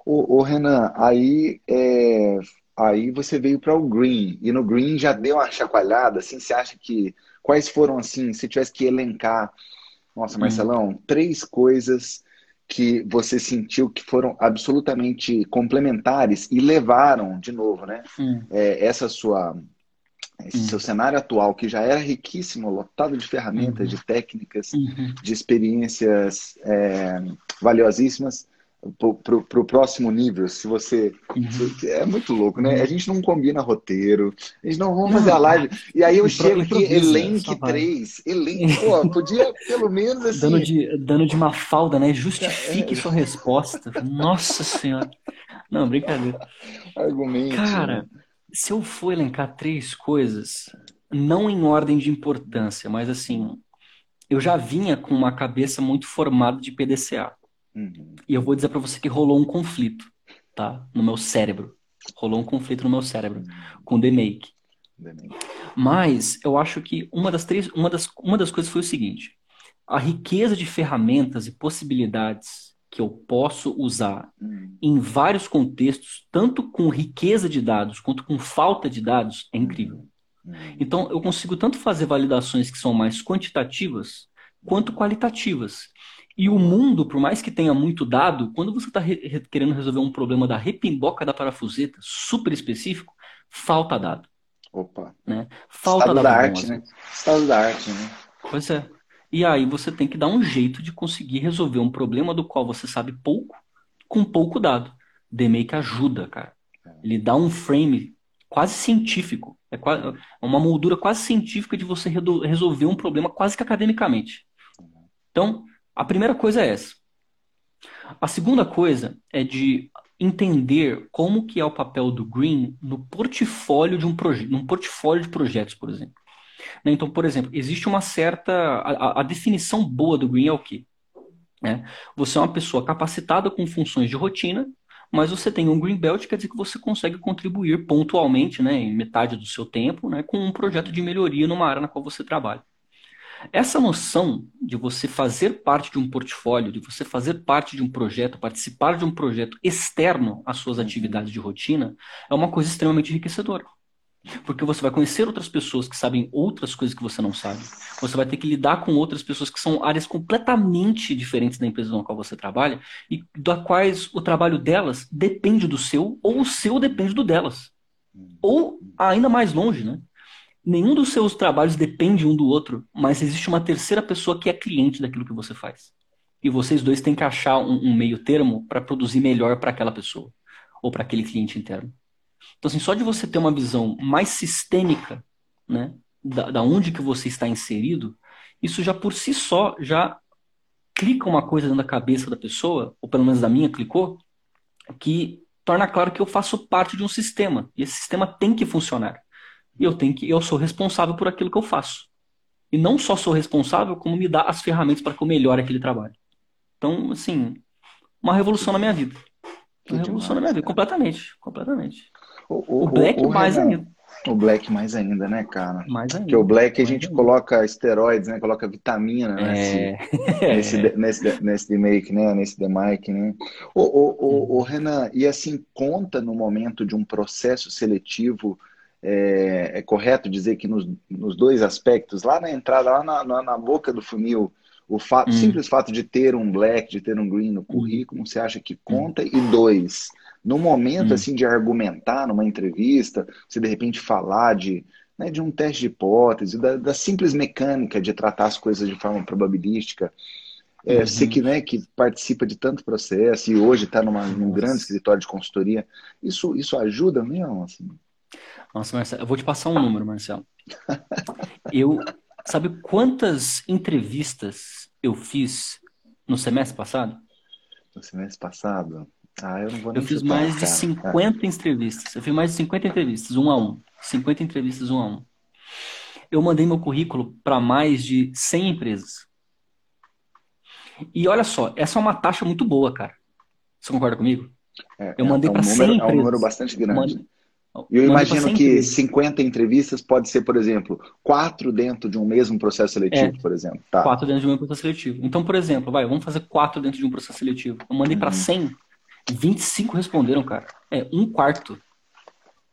Ô, ô, Renan, aí, é, aí você veio para o Green, e no Green já deu uma chacoalhada, assim, você acha que, quais foram, assim, se tivesse que elencar, nossa, Hum. Marcelão, três coisas que você sentiu que foram absolutamente complementares e levaram, de novo, né, Hum. é, essa sua, esse Hum. seu cenário atual, que já era riquíssimo, lotado de ferramentas, Uhum. de técnicas, Uhum. de experiências é, valiosíssimas para o próximo nível. Se você. Uhum. É muito louco, né? A gente não combina roteiro, a gente não vamos fazer a live. E aí eu Impro- chego aqui, elenque vai. três. Elenque, pô, podia pelo menos assim. Dando de, dando de Mafalda, né? Justifique sua resposta. Nossa Senhora. Não, brincadeira. Argumente. Cara, se eu for elencar três coisas, não em ordem de importância, mas assim, eu já vinha com uma cabeça muito formada de PDCA. Uhum. E eu vou dizer pra você que rolou um conflito, tá? No meu cérebro. Rolou um conflito no meu cérebro com o The Make. Bem, Mas eu acho que uma das três, uma das, uma das coisas foi o seguinte: a riqueza de ferramentas e possibilidades que eu posso usar hum, em vários contextos, tanto com riqueza de dados quanto com falta de dados, é incrível. hum. Então, eu consigo tanto fazer validações que são mais quantitativas quanto qualitativas. E o mundo, por mais que tenha muito dado, quando você está querendo resolver um problema da repimboca da parafuseta, super específico, falta dado, Opa. né? Falta Estado dado da arte, né? Estado da arte, né? Pois é. E aí você tem que dar um jeito de conseguir resolver um problema do qual você sabe pouco, com pouco dado. The Make ajuda, cara. Ele dá um frame quase científico. É é uma moldura quase científica de você resolver um problema quase que academicamente. Então, a primeira coisa é essa. A segunda coisa é de entender como que é o papel do Green no portfólio de um projeto, num portfólio de projetos, por exemplo. Né? Então, por exemplo, existe uma certa. A, a- definição boa do Green é o quê? Né? Você é uma pessoa capacitada com funções de rotina, mas você tem um Green Belt, quer dizer que você consegue contribuir pontualmente, né, em metade do seu tempo, né, com um projeto de melhoria numa área na qual você trabalha. Essa noção de você fazer parte de um portfólio, de você fazer parte de um projeto, participar de um projeto externo às suas atividades de rotina, é uma coisa extremamente enriquecedora. Porque você vai conhecer outras pessoas que sabem outras coisas que você não sabe. Você vai ter que lidar com outras pessoas que são áreas completamente diferentes da empresa na qual você trabalha e da quais o trabalho delas depende do seu ou o seu depende do delas. Ou ainda mais longe, né? Nenhum dos seus trabalhos depende um do outro, mas existe uma terceira pessoa que é cliente daquilo que você faz. E vocês dois têm que achar um, um meio termo para produzir melhor para aquela pessoa ou para aquele cliente interno. Então, assim, só de você ter uma visão mais sistêmica, né, da, da onde que você está inserido, isso já por si só já clica uma coisa dentro da cabeça da pessoa, ou pelo menos da minha clicou, que torna claro que eu faço parte de um sistema e esse sistema tem que funcionar. E eu tenho que, eu sou responsável por aquilo que eu faço. E não só sou responsável, como me dá as ferramentas para que eu melhore aquele trabalho. Então, assim, uma revolução na minha vida. Uma revolução na minha demais, vida, cara. completamente, completamente. O, O Black mais Renan, ainda. O Black mais ainda, né, cara? Mais ainda. Porque o Black a mais gente ainda. coloca esteroides, né? Coloca vitamina nesse, É. nesse, nesse, nesse make, né? Nesse demake, né? Ô, ô, ô, ô, Renan, e assim, conta no momento de um processo seletivo, é, é correto dizer que nos, nos dois aspectos, lá na entrada, lá na, na, na boca do funil, o fato, Hum. simples fato de ter um black, de ter um green no currículo, você acha que conta? E dois, no momento Hum. assim de argumentar numa entrevista, você de repente falar de, né, de um teste de hipótese, da, da simples mecânica de tratar as coisas de forma probabilística. É, Uhum. Você que, né, que participa de tanto processo e hoje está num grande escritório de consultoria, isso, isso ajuda mesmo? Assim? Nossa, Marcelo, eu vou te passar um número, Marcelo. Eu, sabe quantas entrevistas eu fiz no semestre passado? No semestre passado? Ah, eu não vou Eu nem fiz chutar, mais de cara. 50 entrevistas. Eu fiz mais de 50 entrevistas, um a um. 50 entrevistas, um a um. Eu mandei meu currículo para mais de 100 empresas. E olha só, essa é uma taxa muito boa, cara. Você concorda comigo? É, Eu é- mandei é um para número, 100 é um empresas. número bastante grande. Mand- E eu imagino 100 que empresas. 50 entrevistas pode ser, por exemplo, quatro dentro de um mesmo processo seletivo, É. por exemplo. Tá. Quatro dentro de um processo seletivo. Então, por exemplo, vai, vamos fazer quatro dentro de um processo seletivo. Eu mandei para Uhum. 100, 25 responderam, cara. É um quarto.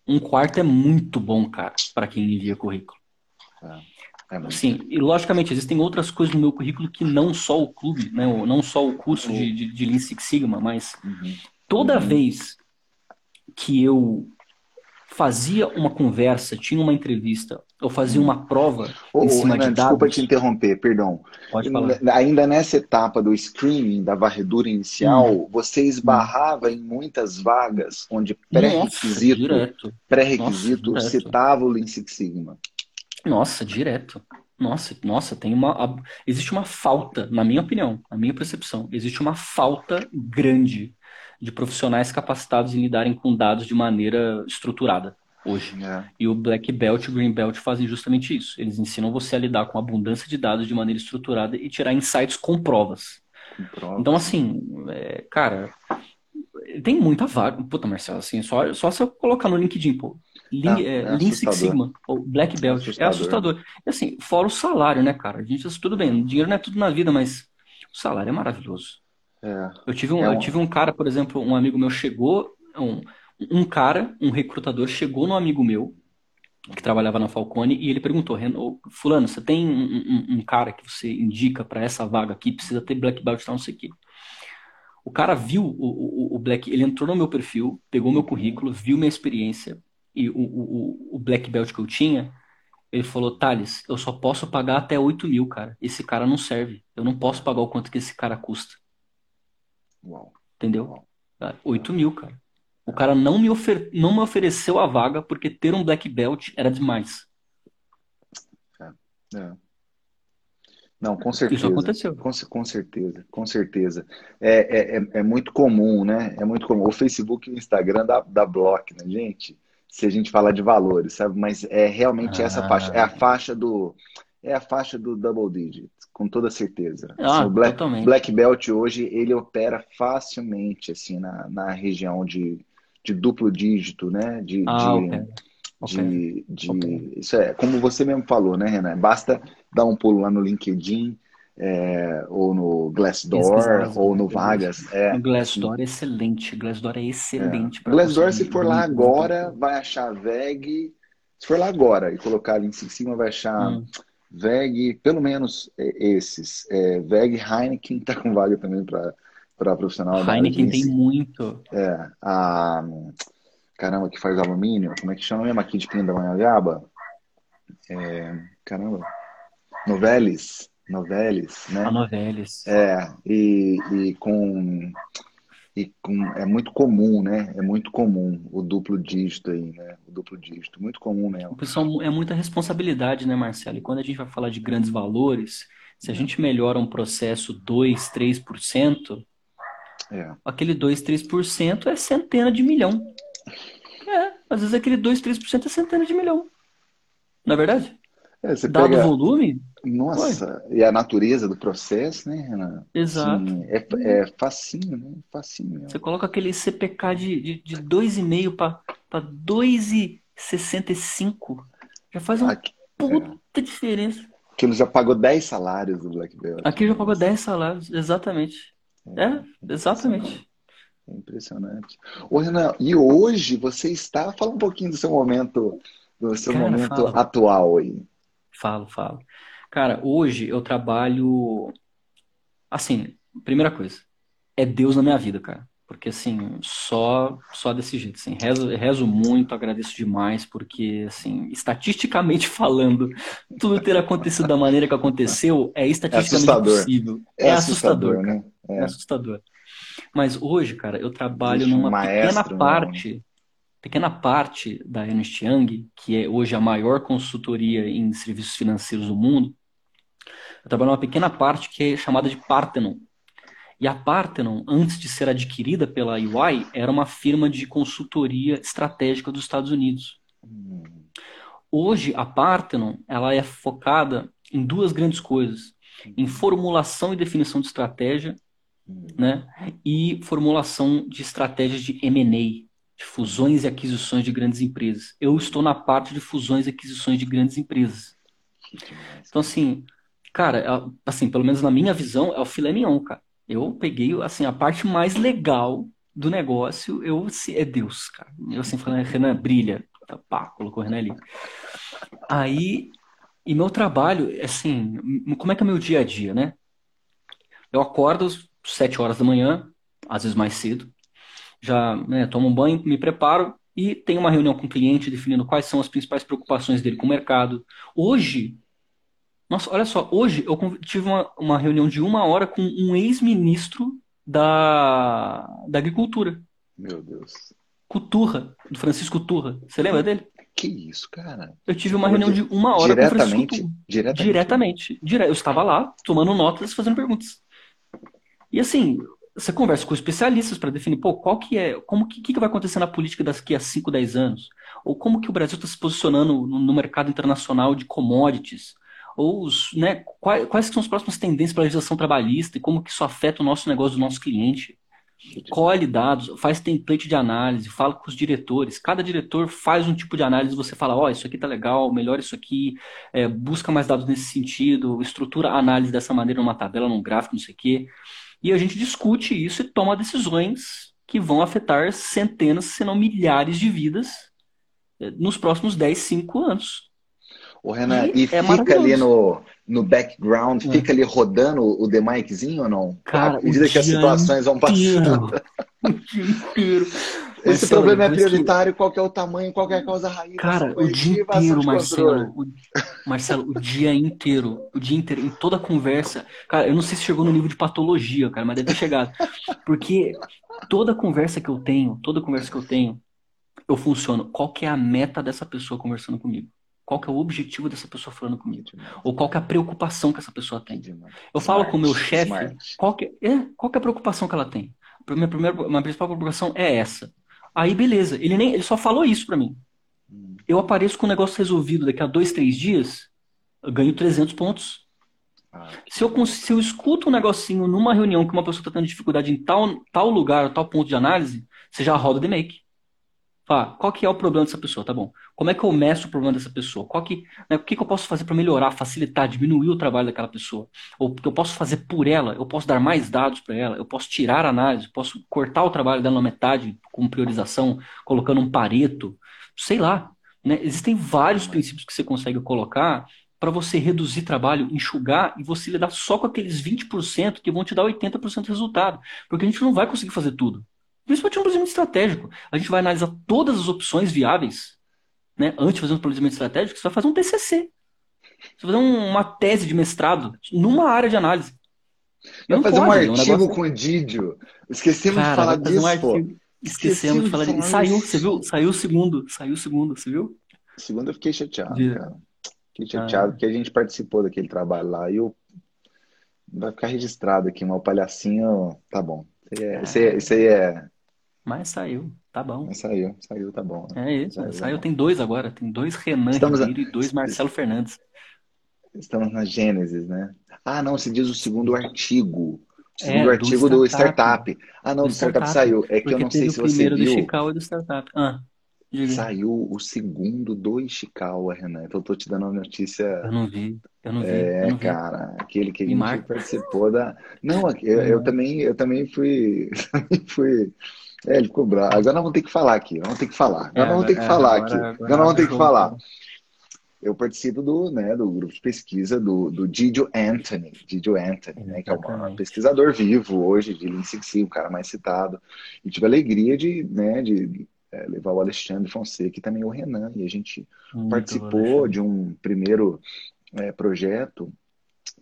Um quarto é muito bom, cara, para quem envia currículo. É muito. Sim, e logicamente existem outras coisas no meu currículo que não só o clube, né, não só o curso de, de, de Lean Six Sigma, mas Uhum. toda Uhum. vez que eu fazia uma conversa, tinha uma entrevista, eu fazia uma prova em cima Renan, de desculpa dados, te interromper, perdão. pode falar. Ainda nessa etapa do screening, da varredura inicial, Hum. você esbarrava em muitas vagas onde pré-requisito, direto. citava o Lean Six Sigma. Nossa, direto. Nossa, nossa, tem uma. Existe uma falta, na minha opinião, na minha percepção, existe uma falta grande de profissionais capacitados em lidarem com dados de maneira estruturada hoje. É. E o Black Belt e o Green Belt fazem justamente isso. Eles ensinam você a lidar com abundância de dados de maneira estruturada e tirar insights com provas. com prova. Então, assim, é, cara, tem muita vaga. Puta, Marcelo, assim, só, só se eu colocar no LinkedIn, pô. Lean, É, é, é Lean Six. Sigma, ou Black Belt, é assustador. assustador. E assim, fora o salário, né, cara? A gente, tudo bem, dinheiro não é tudo na vida, mas o salário é maravilhoso. É. Eu tive um, É eu um- tive um cara, por exemplo, um amigo meu chegou, um, um cara, um recrutador, chegou no amigo meu, que trabalhava na Falcone, e ele perguntou, "Ren- ô, fulano, você tem um, um- um cara que você indica para essa vaga aqui, precisa ter Black Belt, tal, não sei o quê. O cara viu o, o, o Black, ele entrou no meu perfil, pegou meu currículo, viu minha experiência e o, o, o- o Black Belt que eu tinha, ele falou, Thales, eu só posso pagar até 8 mil, cara. Esse cara não serve. Eu não posso pagar o quanto que esse cara custa. Uau. Entendeu? Ah, 8 mil, cara. O cara não me, ofer... não me ofereceu a vaga porque ter um black belt era demais. É. Não, com certeza. Isso aconteceu. Com, com certeza, com certeza. É, é, é, é muito comum, né? É muito comum. O Facebook e o Instagram dá, dá bloco, né, gente? Se a gente falar de valores, sabe? Mas é realmente essa Ah. faixa. É a faixa do. É a faixa do double digit, com toda certeza. Ah, Assim, o Black, totalmente. Black Belt hoje, ele opera facilmente, assim, na, na região de, de duplo dígito, né? De, Ah, de. Opera. de, de- Ok. isso é como você mesmo falou, né, Renan? Basta dar um pulo lá no LinkedIn, é, ou no Glassdoor, ou no. Vagas. É, O Glassdoor é excelente. Glassdoor é excelente para Glassdoor, se for lá agora, vai achar VEG. Se for lá agora e colocar ali em cima, vai achar Hum. VEG, pelo menos é, esses. É, VEG, Heineken tá com vaga também para profissional da de Heineken tem muito. É, a caramba que faz alumínio, como é que chama mesmo aqui de Pindamonhangaba? É, caramba, Novelis, Novelis, né? A Novelis. É, e, e com e com é muito comum, né? É muito comum o duplo dígito aí, né? O duplo dígito, muito comum mesmo. O pessoal é muita responsabilidade, né, Marcelo? E quando a gente vai falar de grandes valores, se a gente melhora um processo 2, 3%, É, aquele 2, 3% é centena de milhão. É, às vezes aquele 2, 3% é centena de milhão. Não é verdade? É, você Dado pega, volume, nossa, e a natureza do processo, né, Renan? exato. Assim, é, é facinho, né? Facinho. Você coloca aquele CPK de, de, de 2,5 para 2 65. Já faz uma Aqui, puta diferença. aquilo já pagou 10 salários do Black Belt. Aqui já pagou 10 salários, exatamente. É, exatamente. É impressionante. Ô, Renan, e hoje você está. Fala um pouquinho do seu momento, do seu Cara, momento falo. atual aí. Falo, falo. Cara, hoje eu trabalho. Assim, primeira coisa, é Deus na minha vida, cara. Porque, assim, só só desse jeito, assim. Rezo, rezo muito, agradeço demais, porque, assim, estatisticamente falando, tudo ter acontecido da maneira que aconteceu é estatisticamente assustador. possível. É É assustador, assustador, cara. né? É É. assustador. Mas hoje, cara, eu trabalho Existe um numa pequena maestro, né? parte, pequena parte da Ernst Young, que é hoje a maior consultoria em serviços financeiros do mundo. Eu trabalho numa pequena parte que é chamada de Parthenon. E a Parthenon, antes de ser adquirida pela EY, era uma firma de consultoria estratégica dos Estados Unidos. Hoje, a Parthenon, ela é focada em duas grandes coisas. Em formulação e definição de estratégia né? E formulação de estratégias de M&A, de fusões e aquisições de grandes empresas. Eu estou na parte de fusões e aquisições de grandes empresas. Então, assim, cara, é- assim, pelo menos na minha visão, é o filé mignon, cara. Eu peguei, assim, a parte mais legal do negócio, eu, se- é Deus, cara. Eu, assim, falando, Renan, brilha. Pá, colocou o Renan ali. Aí, e meu trabalho, assim, como é que é meu dia a dia, né? Eu acordo às sete horas da manhã, às vezes mais cedo, já, né, tomo um banho, me preparo e tenho uma reunião com o cliente definindo quais são as principais preocupações dele com o mercado. Hoje, nossa, olha só, hoje eu tive uma, uma reunião de uma hora com um ex-ministro da, da Agricultura, Meu Deus. Cuturra, do Francisco Turra. Você lembra dele? Que isso, cara? Eu tive uma reunião de uma hora com o Francisco Diretamente, Turra. diretamente. Diretamente. Dire... Eu estava lá, tomando notas, fazendo perguntas. E assim, você conversa com especialistas para definir, pô, qual que é, como que, que vai acontecer na política daqui a 5, 10 anos? Ou como que o Brasil está se posicionando no, no mercado internacional de commodities? Ou, os, né, quais, quais são as próximas tendências para a legislação trabalhista e como que isso afeta o nosso negócio do nosso cliente? colhe dados, faz template de análise, fala com os diretores. Cada diretor faz um tipo de análise, você fala, ó, isso aqui tá legal, melhor isso aqui, é, busca mais dados nesse sentido, estrutura a análise dessa maneira numa tabela, num gráfico, não sei o quê. E a gente discute isso e toma decisões que vão afetar centenas, se não milhares de vidas é, nos próximos 10, 5 anos. Ô, Renan, E e é fica ali no, no background, É. fica ali rodando o The Mikezinho ou não? Cara, à medida que as situações vão passando. inteiro. O dia inteiro. Esse Marcelo, problema é depois que- prioritário, qual que é o tamanho, qual que é a causa raiz, Cara, o dia inteiro, Marcelo. O, Marcelo, o dia inteiro. O dia inteiro, em toda conversa. Cara, eu não sei se chegou no nível de patologia, cara, mas deve ter chegado. Porque toda conversa que eu tenho, toda conversa que eu tenho, eu funciono. Qual que é a meta dessa pessoa conversando comigo? Qual que é o objetivo dessa pessoa falando comigo? Ou qual que é a preocupação que essa pessoa tem? Eu falo com o meu chefe, qual que é, qual que é a preocupação que ela tem? Minha primeira, minha principal preocupação é essa. Aí, beleza, ele nem, ele só falou isso pra mim. Hum, Eu apareço com o negócio resolvido daqui a dois, três dias, eu ganho 300 pontos. ah, Se eu, se eu escuto um negocinho numa reunião que uma pessoa está tendo dificuldade em tal, tal lugar, tal ponto de análise, você já roda de make. Fala, qual que é o problema dessa pessoa? Tá bom. Como é que eu meço o problema dessa pessoa? Qual que, né, o que que eu posso fazer para melhorar, facilitar, diminuir o trabalho daquela pessoa? Ou o que eu posso fazer por ela? Eu posso dar mais dados para ela? Eu posso tirar a análise? Posso cortar o trabalho dela na metade com priorização, colocando um pareto? Sei lá. Né? Existem vários princípios que você consegue colocar para você reduzir trabalho, enxugar e você lidar só com aqueles 20% que vão te dar 80% do resultado. Porque a gente não vai conseguir fazer tudo. Principalmente no planejamento estratégico. A gente vai analisar todas as opções viáveis, né? Antes de fazer um planejamento estratégico, você vai fazer um TCC. Você vai fazer um- uma tese de mestrado numa área de análise. Vai não fazer um pode, é um artigo negócio- com o Didio. Esquecemos de Cara, falar vai fazer um disso, pô. Esquecemos de falar disso. falar Saiu, você viu? Saiu o segundo. Saiu o segundo, você viu? Segundo, eu fiquei chateado, De- cara. Fiquei chateado Ah. porque a gente participou daquele trabalho lá e eu... vai ficar registrado aqui, mas o palhacinho, tá bom. Isso aí é, isso aí é, isso aí é- Mas saiu. Tá bom. saiu, saiu, tá bom. né? É isso. Saiu, Saiu. tá Tem dois agora. Tem dois Renan Estamos a- Ribeiro e dois Marcelo Fernandes. Estamos na Gênesis, né? Ah, não, se diz o segundo artigo. O É, segundo do artigo do startup. startup. Ah, não, Do do startup startup. saiu. É que eu não sei se o você primeiro do viu. Chicago e do Startup. Ah. Saiu o segundo do Ishikawa, Renan. Então eu tô te dando uma notícia. Eu não vi, eu não vi, É, não vi. cara, aquele que a gente participou da. Não, eu, eu também, eu também fui, também fui. É, ele ficou bravo. Agora nós vamos ter que falar aqui. Vamos ter que falar. É, Agora nós vamos ter que é, falar agora- aqui. agora Agora nós vamos ter que show. falar. Eu participo do, né, do grupo de pesquisa do, do Didio Anthony, Didio Anthony, né, que é um pesquisador vivo hoje de Lean Six Sigma, o cara mais citado. E tive a alegria de, né, de é, levar o Alexandre Fonseca e também o Renan. E a gente Muito participou Alexandre. de um primeiro é, projeto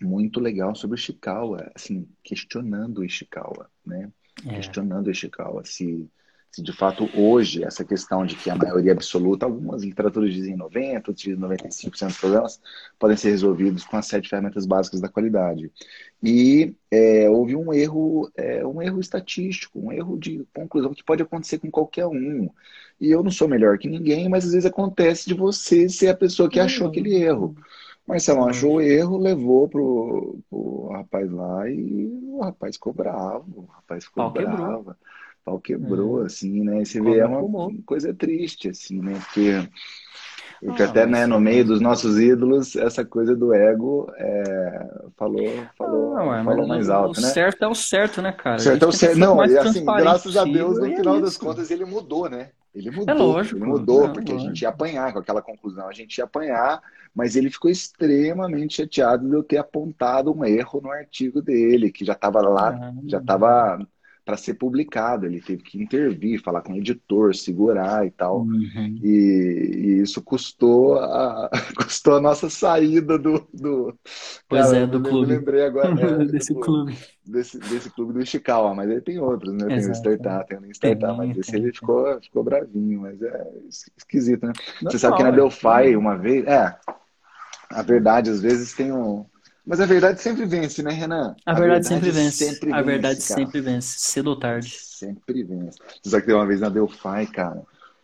muito legal sobre o Ishikawa, assim, questionando o Ishikawa, né? É. Questionando Ishikawa, se, se de fato hoje essa questão de que a maioria absoluta, algumas literaturas dizem 90%, outras dizem 95% dos problemas podem ser resolvidos com as sete ferramentas básicas da qualidade. E é, houve um erro, é, um erro estatístico, um erro de conclusão que pode acontecer com qualquer um. E eu não sou melhor que ninguém, mas às vezes acontece de você ser a pessoa que achou aquele erro. Marcelão achou o erro, levou pro, pro rapaz lá e o rapaz ficou bravo. O rapaz ficou Pau quebrou. bravo. O pau quebrou, É. assim, né? E você vê, é uma fumou. coisa triste, assim, né? Porque, porque Ah, até, né, no meio dos nossos ídolos, essa coisa do ego é, falou, falou, Não, é, falou mais o- alto, o né? certo é o certo, né, cara? A Certo, é o certo. o Não, e assim, graças a Deus, no e é final das contas, ele mudou, né? Ele mudou, lógico, ele mudou, é porque a lógico. gente ia apanhar com aquela conclusão, a gente ia apanhar, mas ele ficou extremamente chateado de eu ter apontado um erro no artigo dele, que já estava lá, Ah, já estava para ser publicado, ele teve que intervir, falar com o editor, segurar e tal. uhum. E, e isso custou a, custou a nossa saída do, do Pois Cara, é, do clube. lembrei agora é, Desse do- clube. desse, desse clube do Ishikawa, mas aí tem outros, né? Tem o. Startup, tem o Startup, mas esse ele ficou, ficou bravinho, mas é esquisito, né? Você Normal, sabe que na é. Delphi, uma vez, é, a verdade às vezes tem um. Mas a verdade sempre vence, né, Renan? A verdade sempre vence. sempre A verdade vence, cara. sempre vence, cedo ou tarde. Sempre vence. Sabe que tem uma vez na Delphi, cara,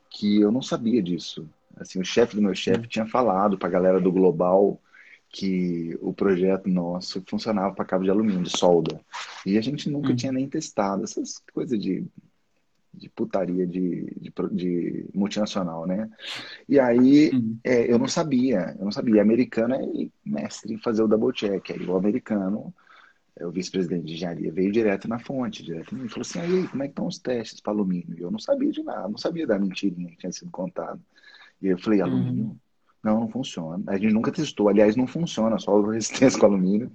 que eu não sabia disso. Assim, o chefe do meu chefe tinha falado pra galera do Global que o projeto nosso funcionava para cabo de alumínio, de solda. E a gente nunca Hum. tinha nem testado essas coisas de, de putaria de, de, de multinacional, né? E aí Hum. é, eu não sabia, eu não sabia. Americano é mestre em fazer o double check. Aí o americano, é, o vice-presidente de engenharia, veio direto na fonte, direto em mim, e falou assim: aí, como é que estão os testes para alumínio? E eu não sabia de nada, não sabia da mentirinha que tinha sido contado. E aí eu falei: alumínio? Não, não funciona. A gente nunca testou. Aliás, não funciona, só a resistência com alumínio.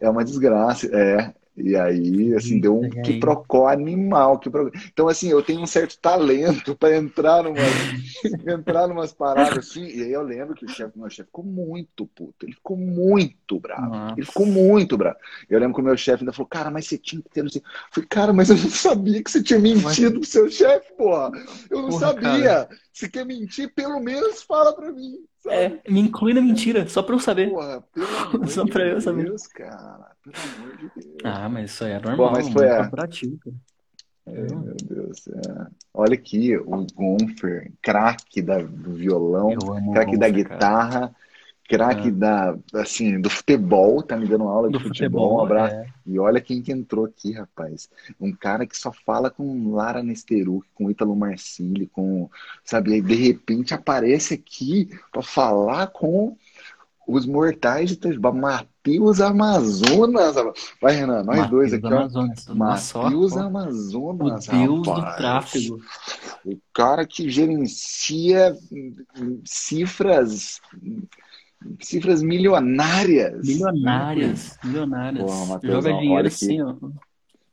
É uma desgraça. É. E aí, assim, deu um que procó animal. Que pro... Então, assim, eu tenho um certo talento para entrar numa, entrar numas paradas assim. E aí eu lembro que o chefe, meu chefe ficou muito puto. Ele ficou muito bravo. Nossa. Ele ficou muito bravo. Eu lembro que o meu chefe ainda falou, cara, mas você tinha que ter. Não sei. Eu falei, cara, mas eu não sabia que você tinha mentido pro seu chefe, porra. Eu não Porra, sabia. Se quer mentir, pelo menos fala pra mim. Sabe? É, me inclui na mentira, só pra eu saber. Porra, pelo amor Só de pra eu saber. Deus, cara. Pelo amor de Deus. Ah, mas isso aí é normal, mas foi, muito é. corporativo, cara. Ai, meu Deus. é. Olha aqui, o Gonfer, craque da- do violão, craque da Gonfer, cara. Craque É. da, assim, do futebol, tá me dando aula de Do futebol, um futebol, abraço. é. E olha quem que entrou aqui, rapaz. Um cara que só fala com Lara Nesteruk, com Ítalo Marcilli, com, sabe, aí de repente aparece aqui para falar com os mortais de Itajubá, Matheus Amazonas. Vai, Renan, nós dois Mateus aqui, ó. Amazonas. Ó, Matheus Amazonas, o deus do rapaz. tráfego. O cara que gerencia hum, cifras, cifras milionárias. Milionárias, milionárias. Porra, Mateusão, Joga dinheiro assim, ó.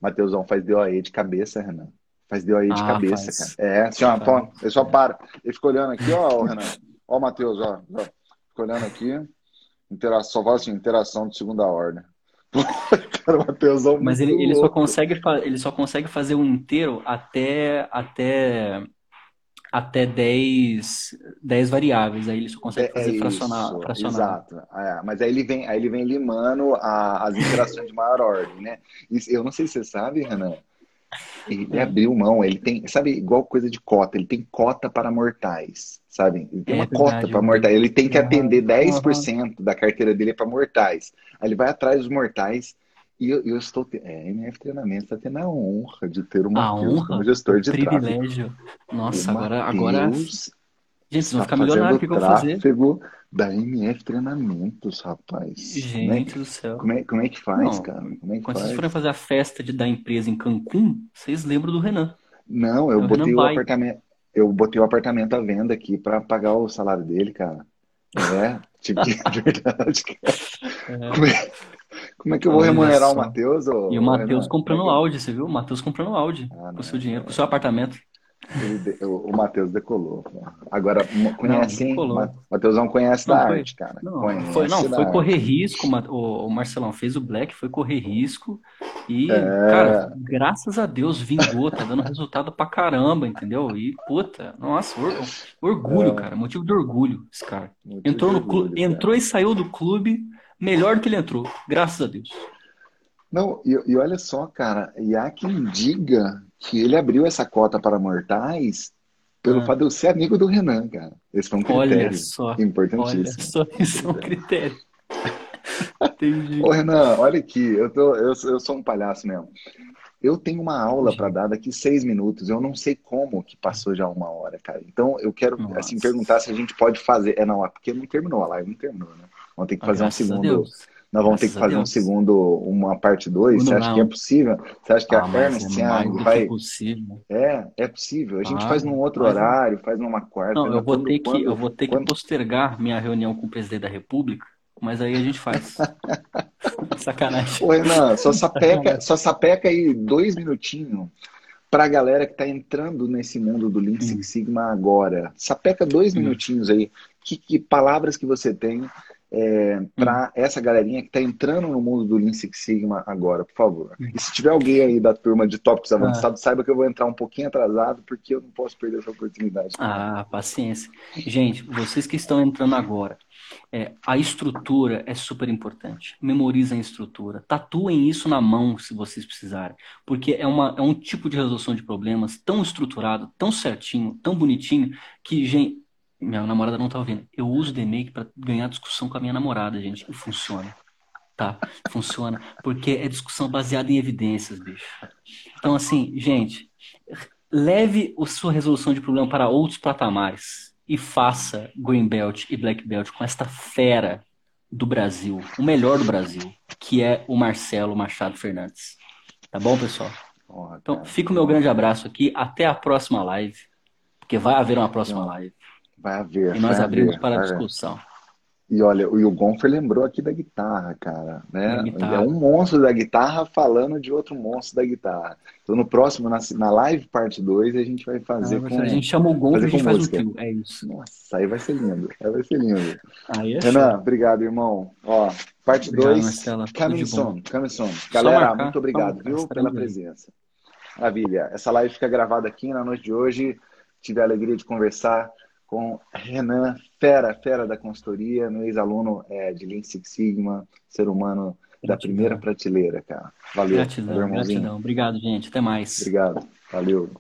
Mateusão faz DOE de cabeça, Renan. Faz DOE de Ah, cabeça, faz. cara. É, assim, ó, pô, ele só para. Ele fica olhando aqui, ó, Renan. Ó, o Matheus, ó, ó. Fica olhando aqui. Interação, só fala assim, interação de segunda ordem. cara, o Mateusão Mas ele, ele só consegue fa- ele só consegue fazer um inteiro até até até 10, 10 variáveis. Aí ele só consegue É, fazer é fracionar, fracionar. exato. É, mas aí ele vem, aí ele vem limando a- as interações de maior ordem, né? Eu não sei se você sabe, Renan. Ele É. abriu mão, ele tem, sabe, igual coisa de cota, ele tem cota para mortais, sabe? Ele tem É uma verdade, cota para mortais, ele tem que atender 10% da carteira dele para mortais. Aí ele vai atrás dos mortais e eu, eu estou, é, MF Treinamento está tendo a honra de ter o A Matheus honra, como gestor de tráfego. privilégio. Nossa, O agora, agora Gente, vocês vão Tá ficar milionários, o que, eu vou fazer? tráfego da MF Treinamentos, rapaz. Né? Gente do céu. Como é, como é que faz, Não, cara? Como é que Quando vocês faz? forem fazer a festa de, da empresa em Cancún, vocês lembram do Renan. Não, É eu o botei Renan o Pai. apartamento, eu botei o apartamento à venda aqui para pagar o salário dele, cara. É, tipo, de verdade, cara. Como é, como é que eu vou Olha remunerar o. Matheus? E o Matheus comprando é Audi, você viu? O Matheus comprando Audi Ah, com o não, seu dinheiro, não. com o seu apartamento. de- o, o Matheus decolou. cara. Agora, conhece, hein? decolou. Ma- Matheusão conhece Não, da foi- arte, cara. Não, Conhece foi, não, foi arte. correr risco, o, o Marcelão fez o Black, foi correr risco e, É. cara, graças a Deus vingou, tá dando resultado pra caramba, entendeu? E, puta, nossa, or- orgulho, cara, motivo de orgulho esse cara. Motivo Entrou no clube, entrou e saiu do clube melhor do que ele entrou, graças a Deus. Não, e, e olha só, cara, e há quem diga que ele abriu essa cota para mortais pelo Ah. fato de eu ser amigo do Renan, cara. Esse foi um Olha critério só, olha importantíssimo. só, isso é um critério. Entendi. Ô, Renan, olha aqui, eu, tô, eu, eu sou um palhaço mesmo. Eu tenho uma aula para dar daqui seis minutos. Eu não sei como que passou já uma hora, cara. Então eu quero Nossa. assim perguntar se a gente pode fazer. É não, é porque não terminou a live, não terminou, né? Vamos ter que Ah, fazer um graças a segundo. Nós vamos ter que Graças a fazer um segundo, uma parte 2. Você acha que é possível? Você acha que Ah, a mas é do que vai. possível. É, é possível. A gente Ah, faz num outro mas- horário, faz numa quarta. Não, faz eu vou quando- ter que, quando- eu vou ter que quando- postergar minha reunião com o presidente da República, mas aí a gente faz. Sacanagem. Ô, Renan, só sapeca, só sapeca aí dois minutinhos pra galera que tá entrando nesse mundo do Lean Hum. Six Sigma agora. Sapeca dois Hum. minutinhos aí. Que, que palavras que você tem é, para essa galerinha que tá entrando no mundo do Lean Six Sigma agora, por favor. Hum. E se tiver alguém aí da turma de tópicos avançados, saiba que eu vou entrar um pouquinho atrasado porque eu não posso perder essa oportunidade. Ah, paciência. Gente, vocês que estão entrando agora, é, a estrutura é super importante. Memorizem a estrutura. Tatuem isso na mão se vocês precisarem. Porque é, uma, é um tipo de resolução de problemas tão estruturado, tão certinho, tão bonitinho, que, gente, minha namorada não tá ouvindo. Eu uso o DMake para ganhar discussão com a minha namorada, gente. E funciona. Tá? Funciona. Porque é discussão baseada em evidências, bicho. Então, assim, gente, leve a sua resolução de problema para outros patamares e faça Green Belt e Black Belt com esta fera do Brasil, o melhor do Brasil, que é o Marcelo Machado Fernandes. Tá bom, pessoal? Porra, Então, fica o meu grande abraço aqui. Até a próxima live, porque vai haver uma próxima live. Vai haver. E nós abrimos haver, para discussão. E olha, o Gonfer lembrou aqui da guitarra, cara, né? Da guitarra. É um monstro da guitarra falando de outro monstro da guitarra. Então no próximo, na, na live parte 2, a gente vai fazer com... Ah, A gente chama o gol e a fazer gente com faz um música. trio. É isso. Nossa, aí vai ser lindo. Aí vai ser lindo. Aí é Renan, show. obrigado, irmão. Ó, parte Obrigado, 2, Marcela. Tudo coming de bom. soon, coming soon. Galera, marcar, muito obrigado, viu, pela aí. presença. Maravilha. Essa live fica gravada aqui na noite de hoje. Tive a alegria de conversar com Renan, fera, fera da consultoria, meu ex-aluno é, de Lean Six Sigma, ser humano da Gratidão. primeira prateleira, cara. Valeu, Gratidão, valeu, irmãozinho. gratidão. Obrigado, gente. Até mais. Obrigado. Valeu.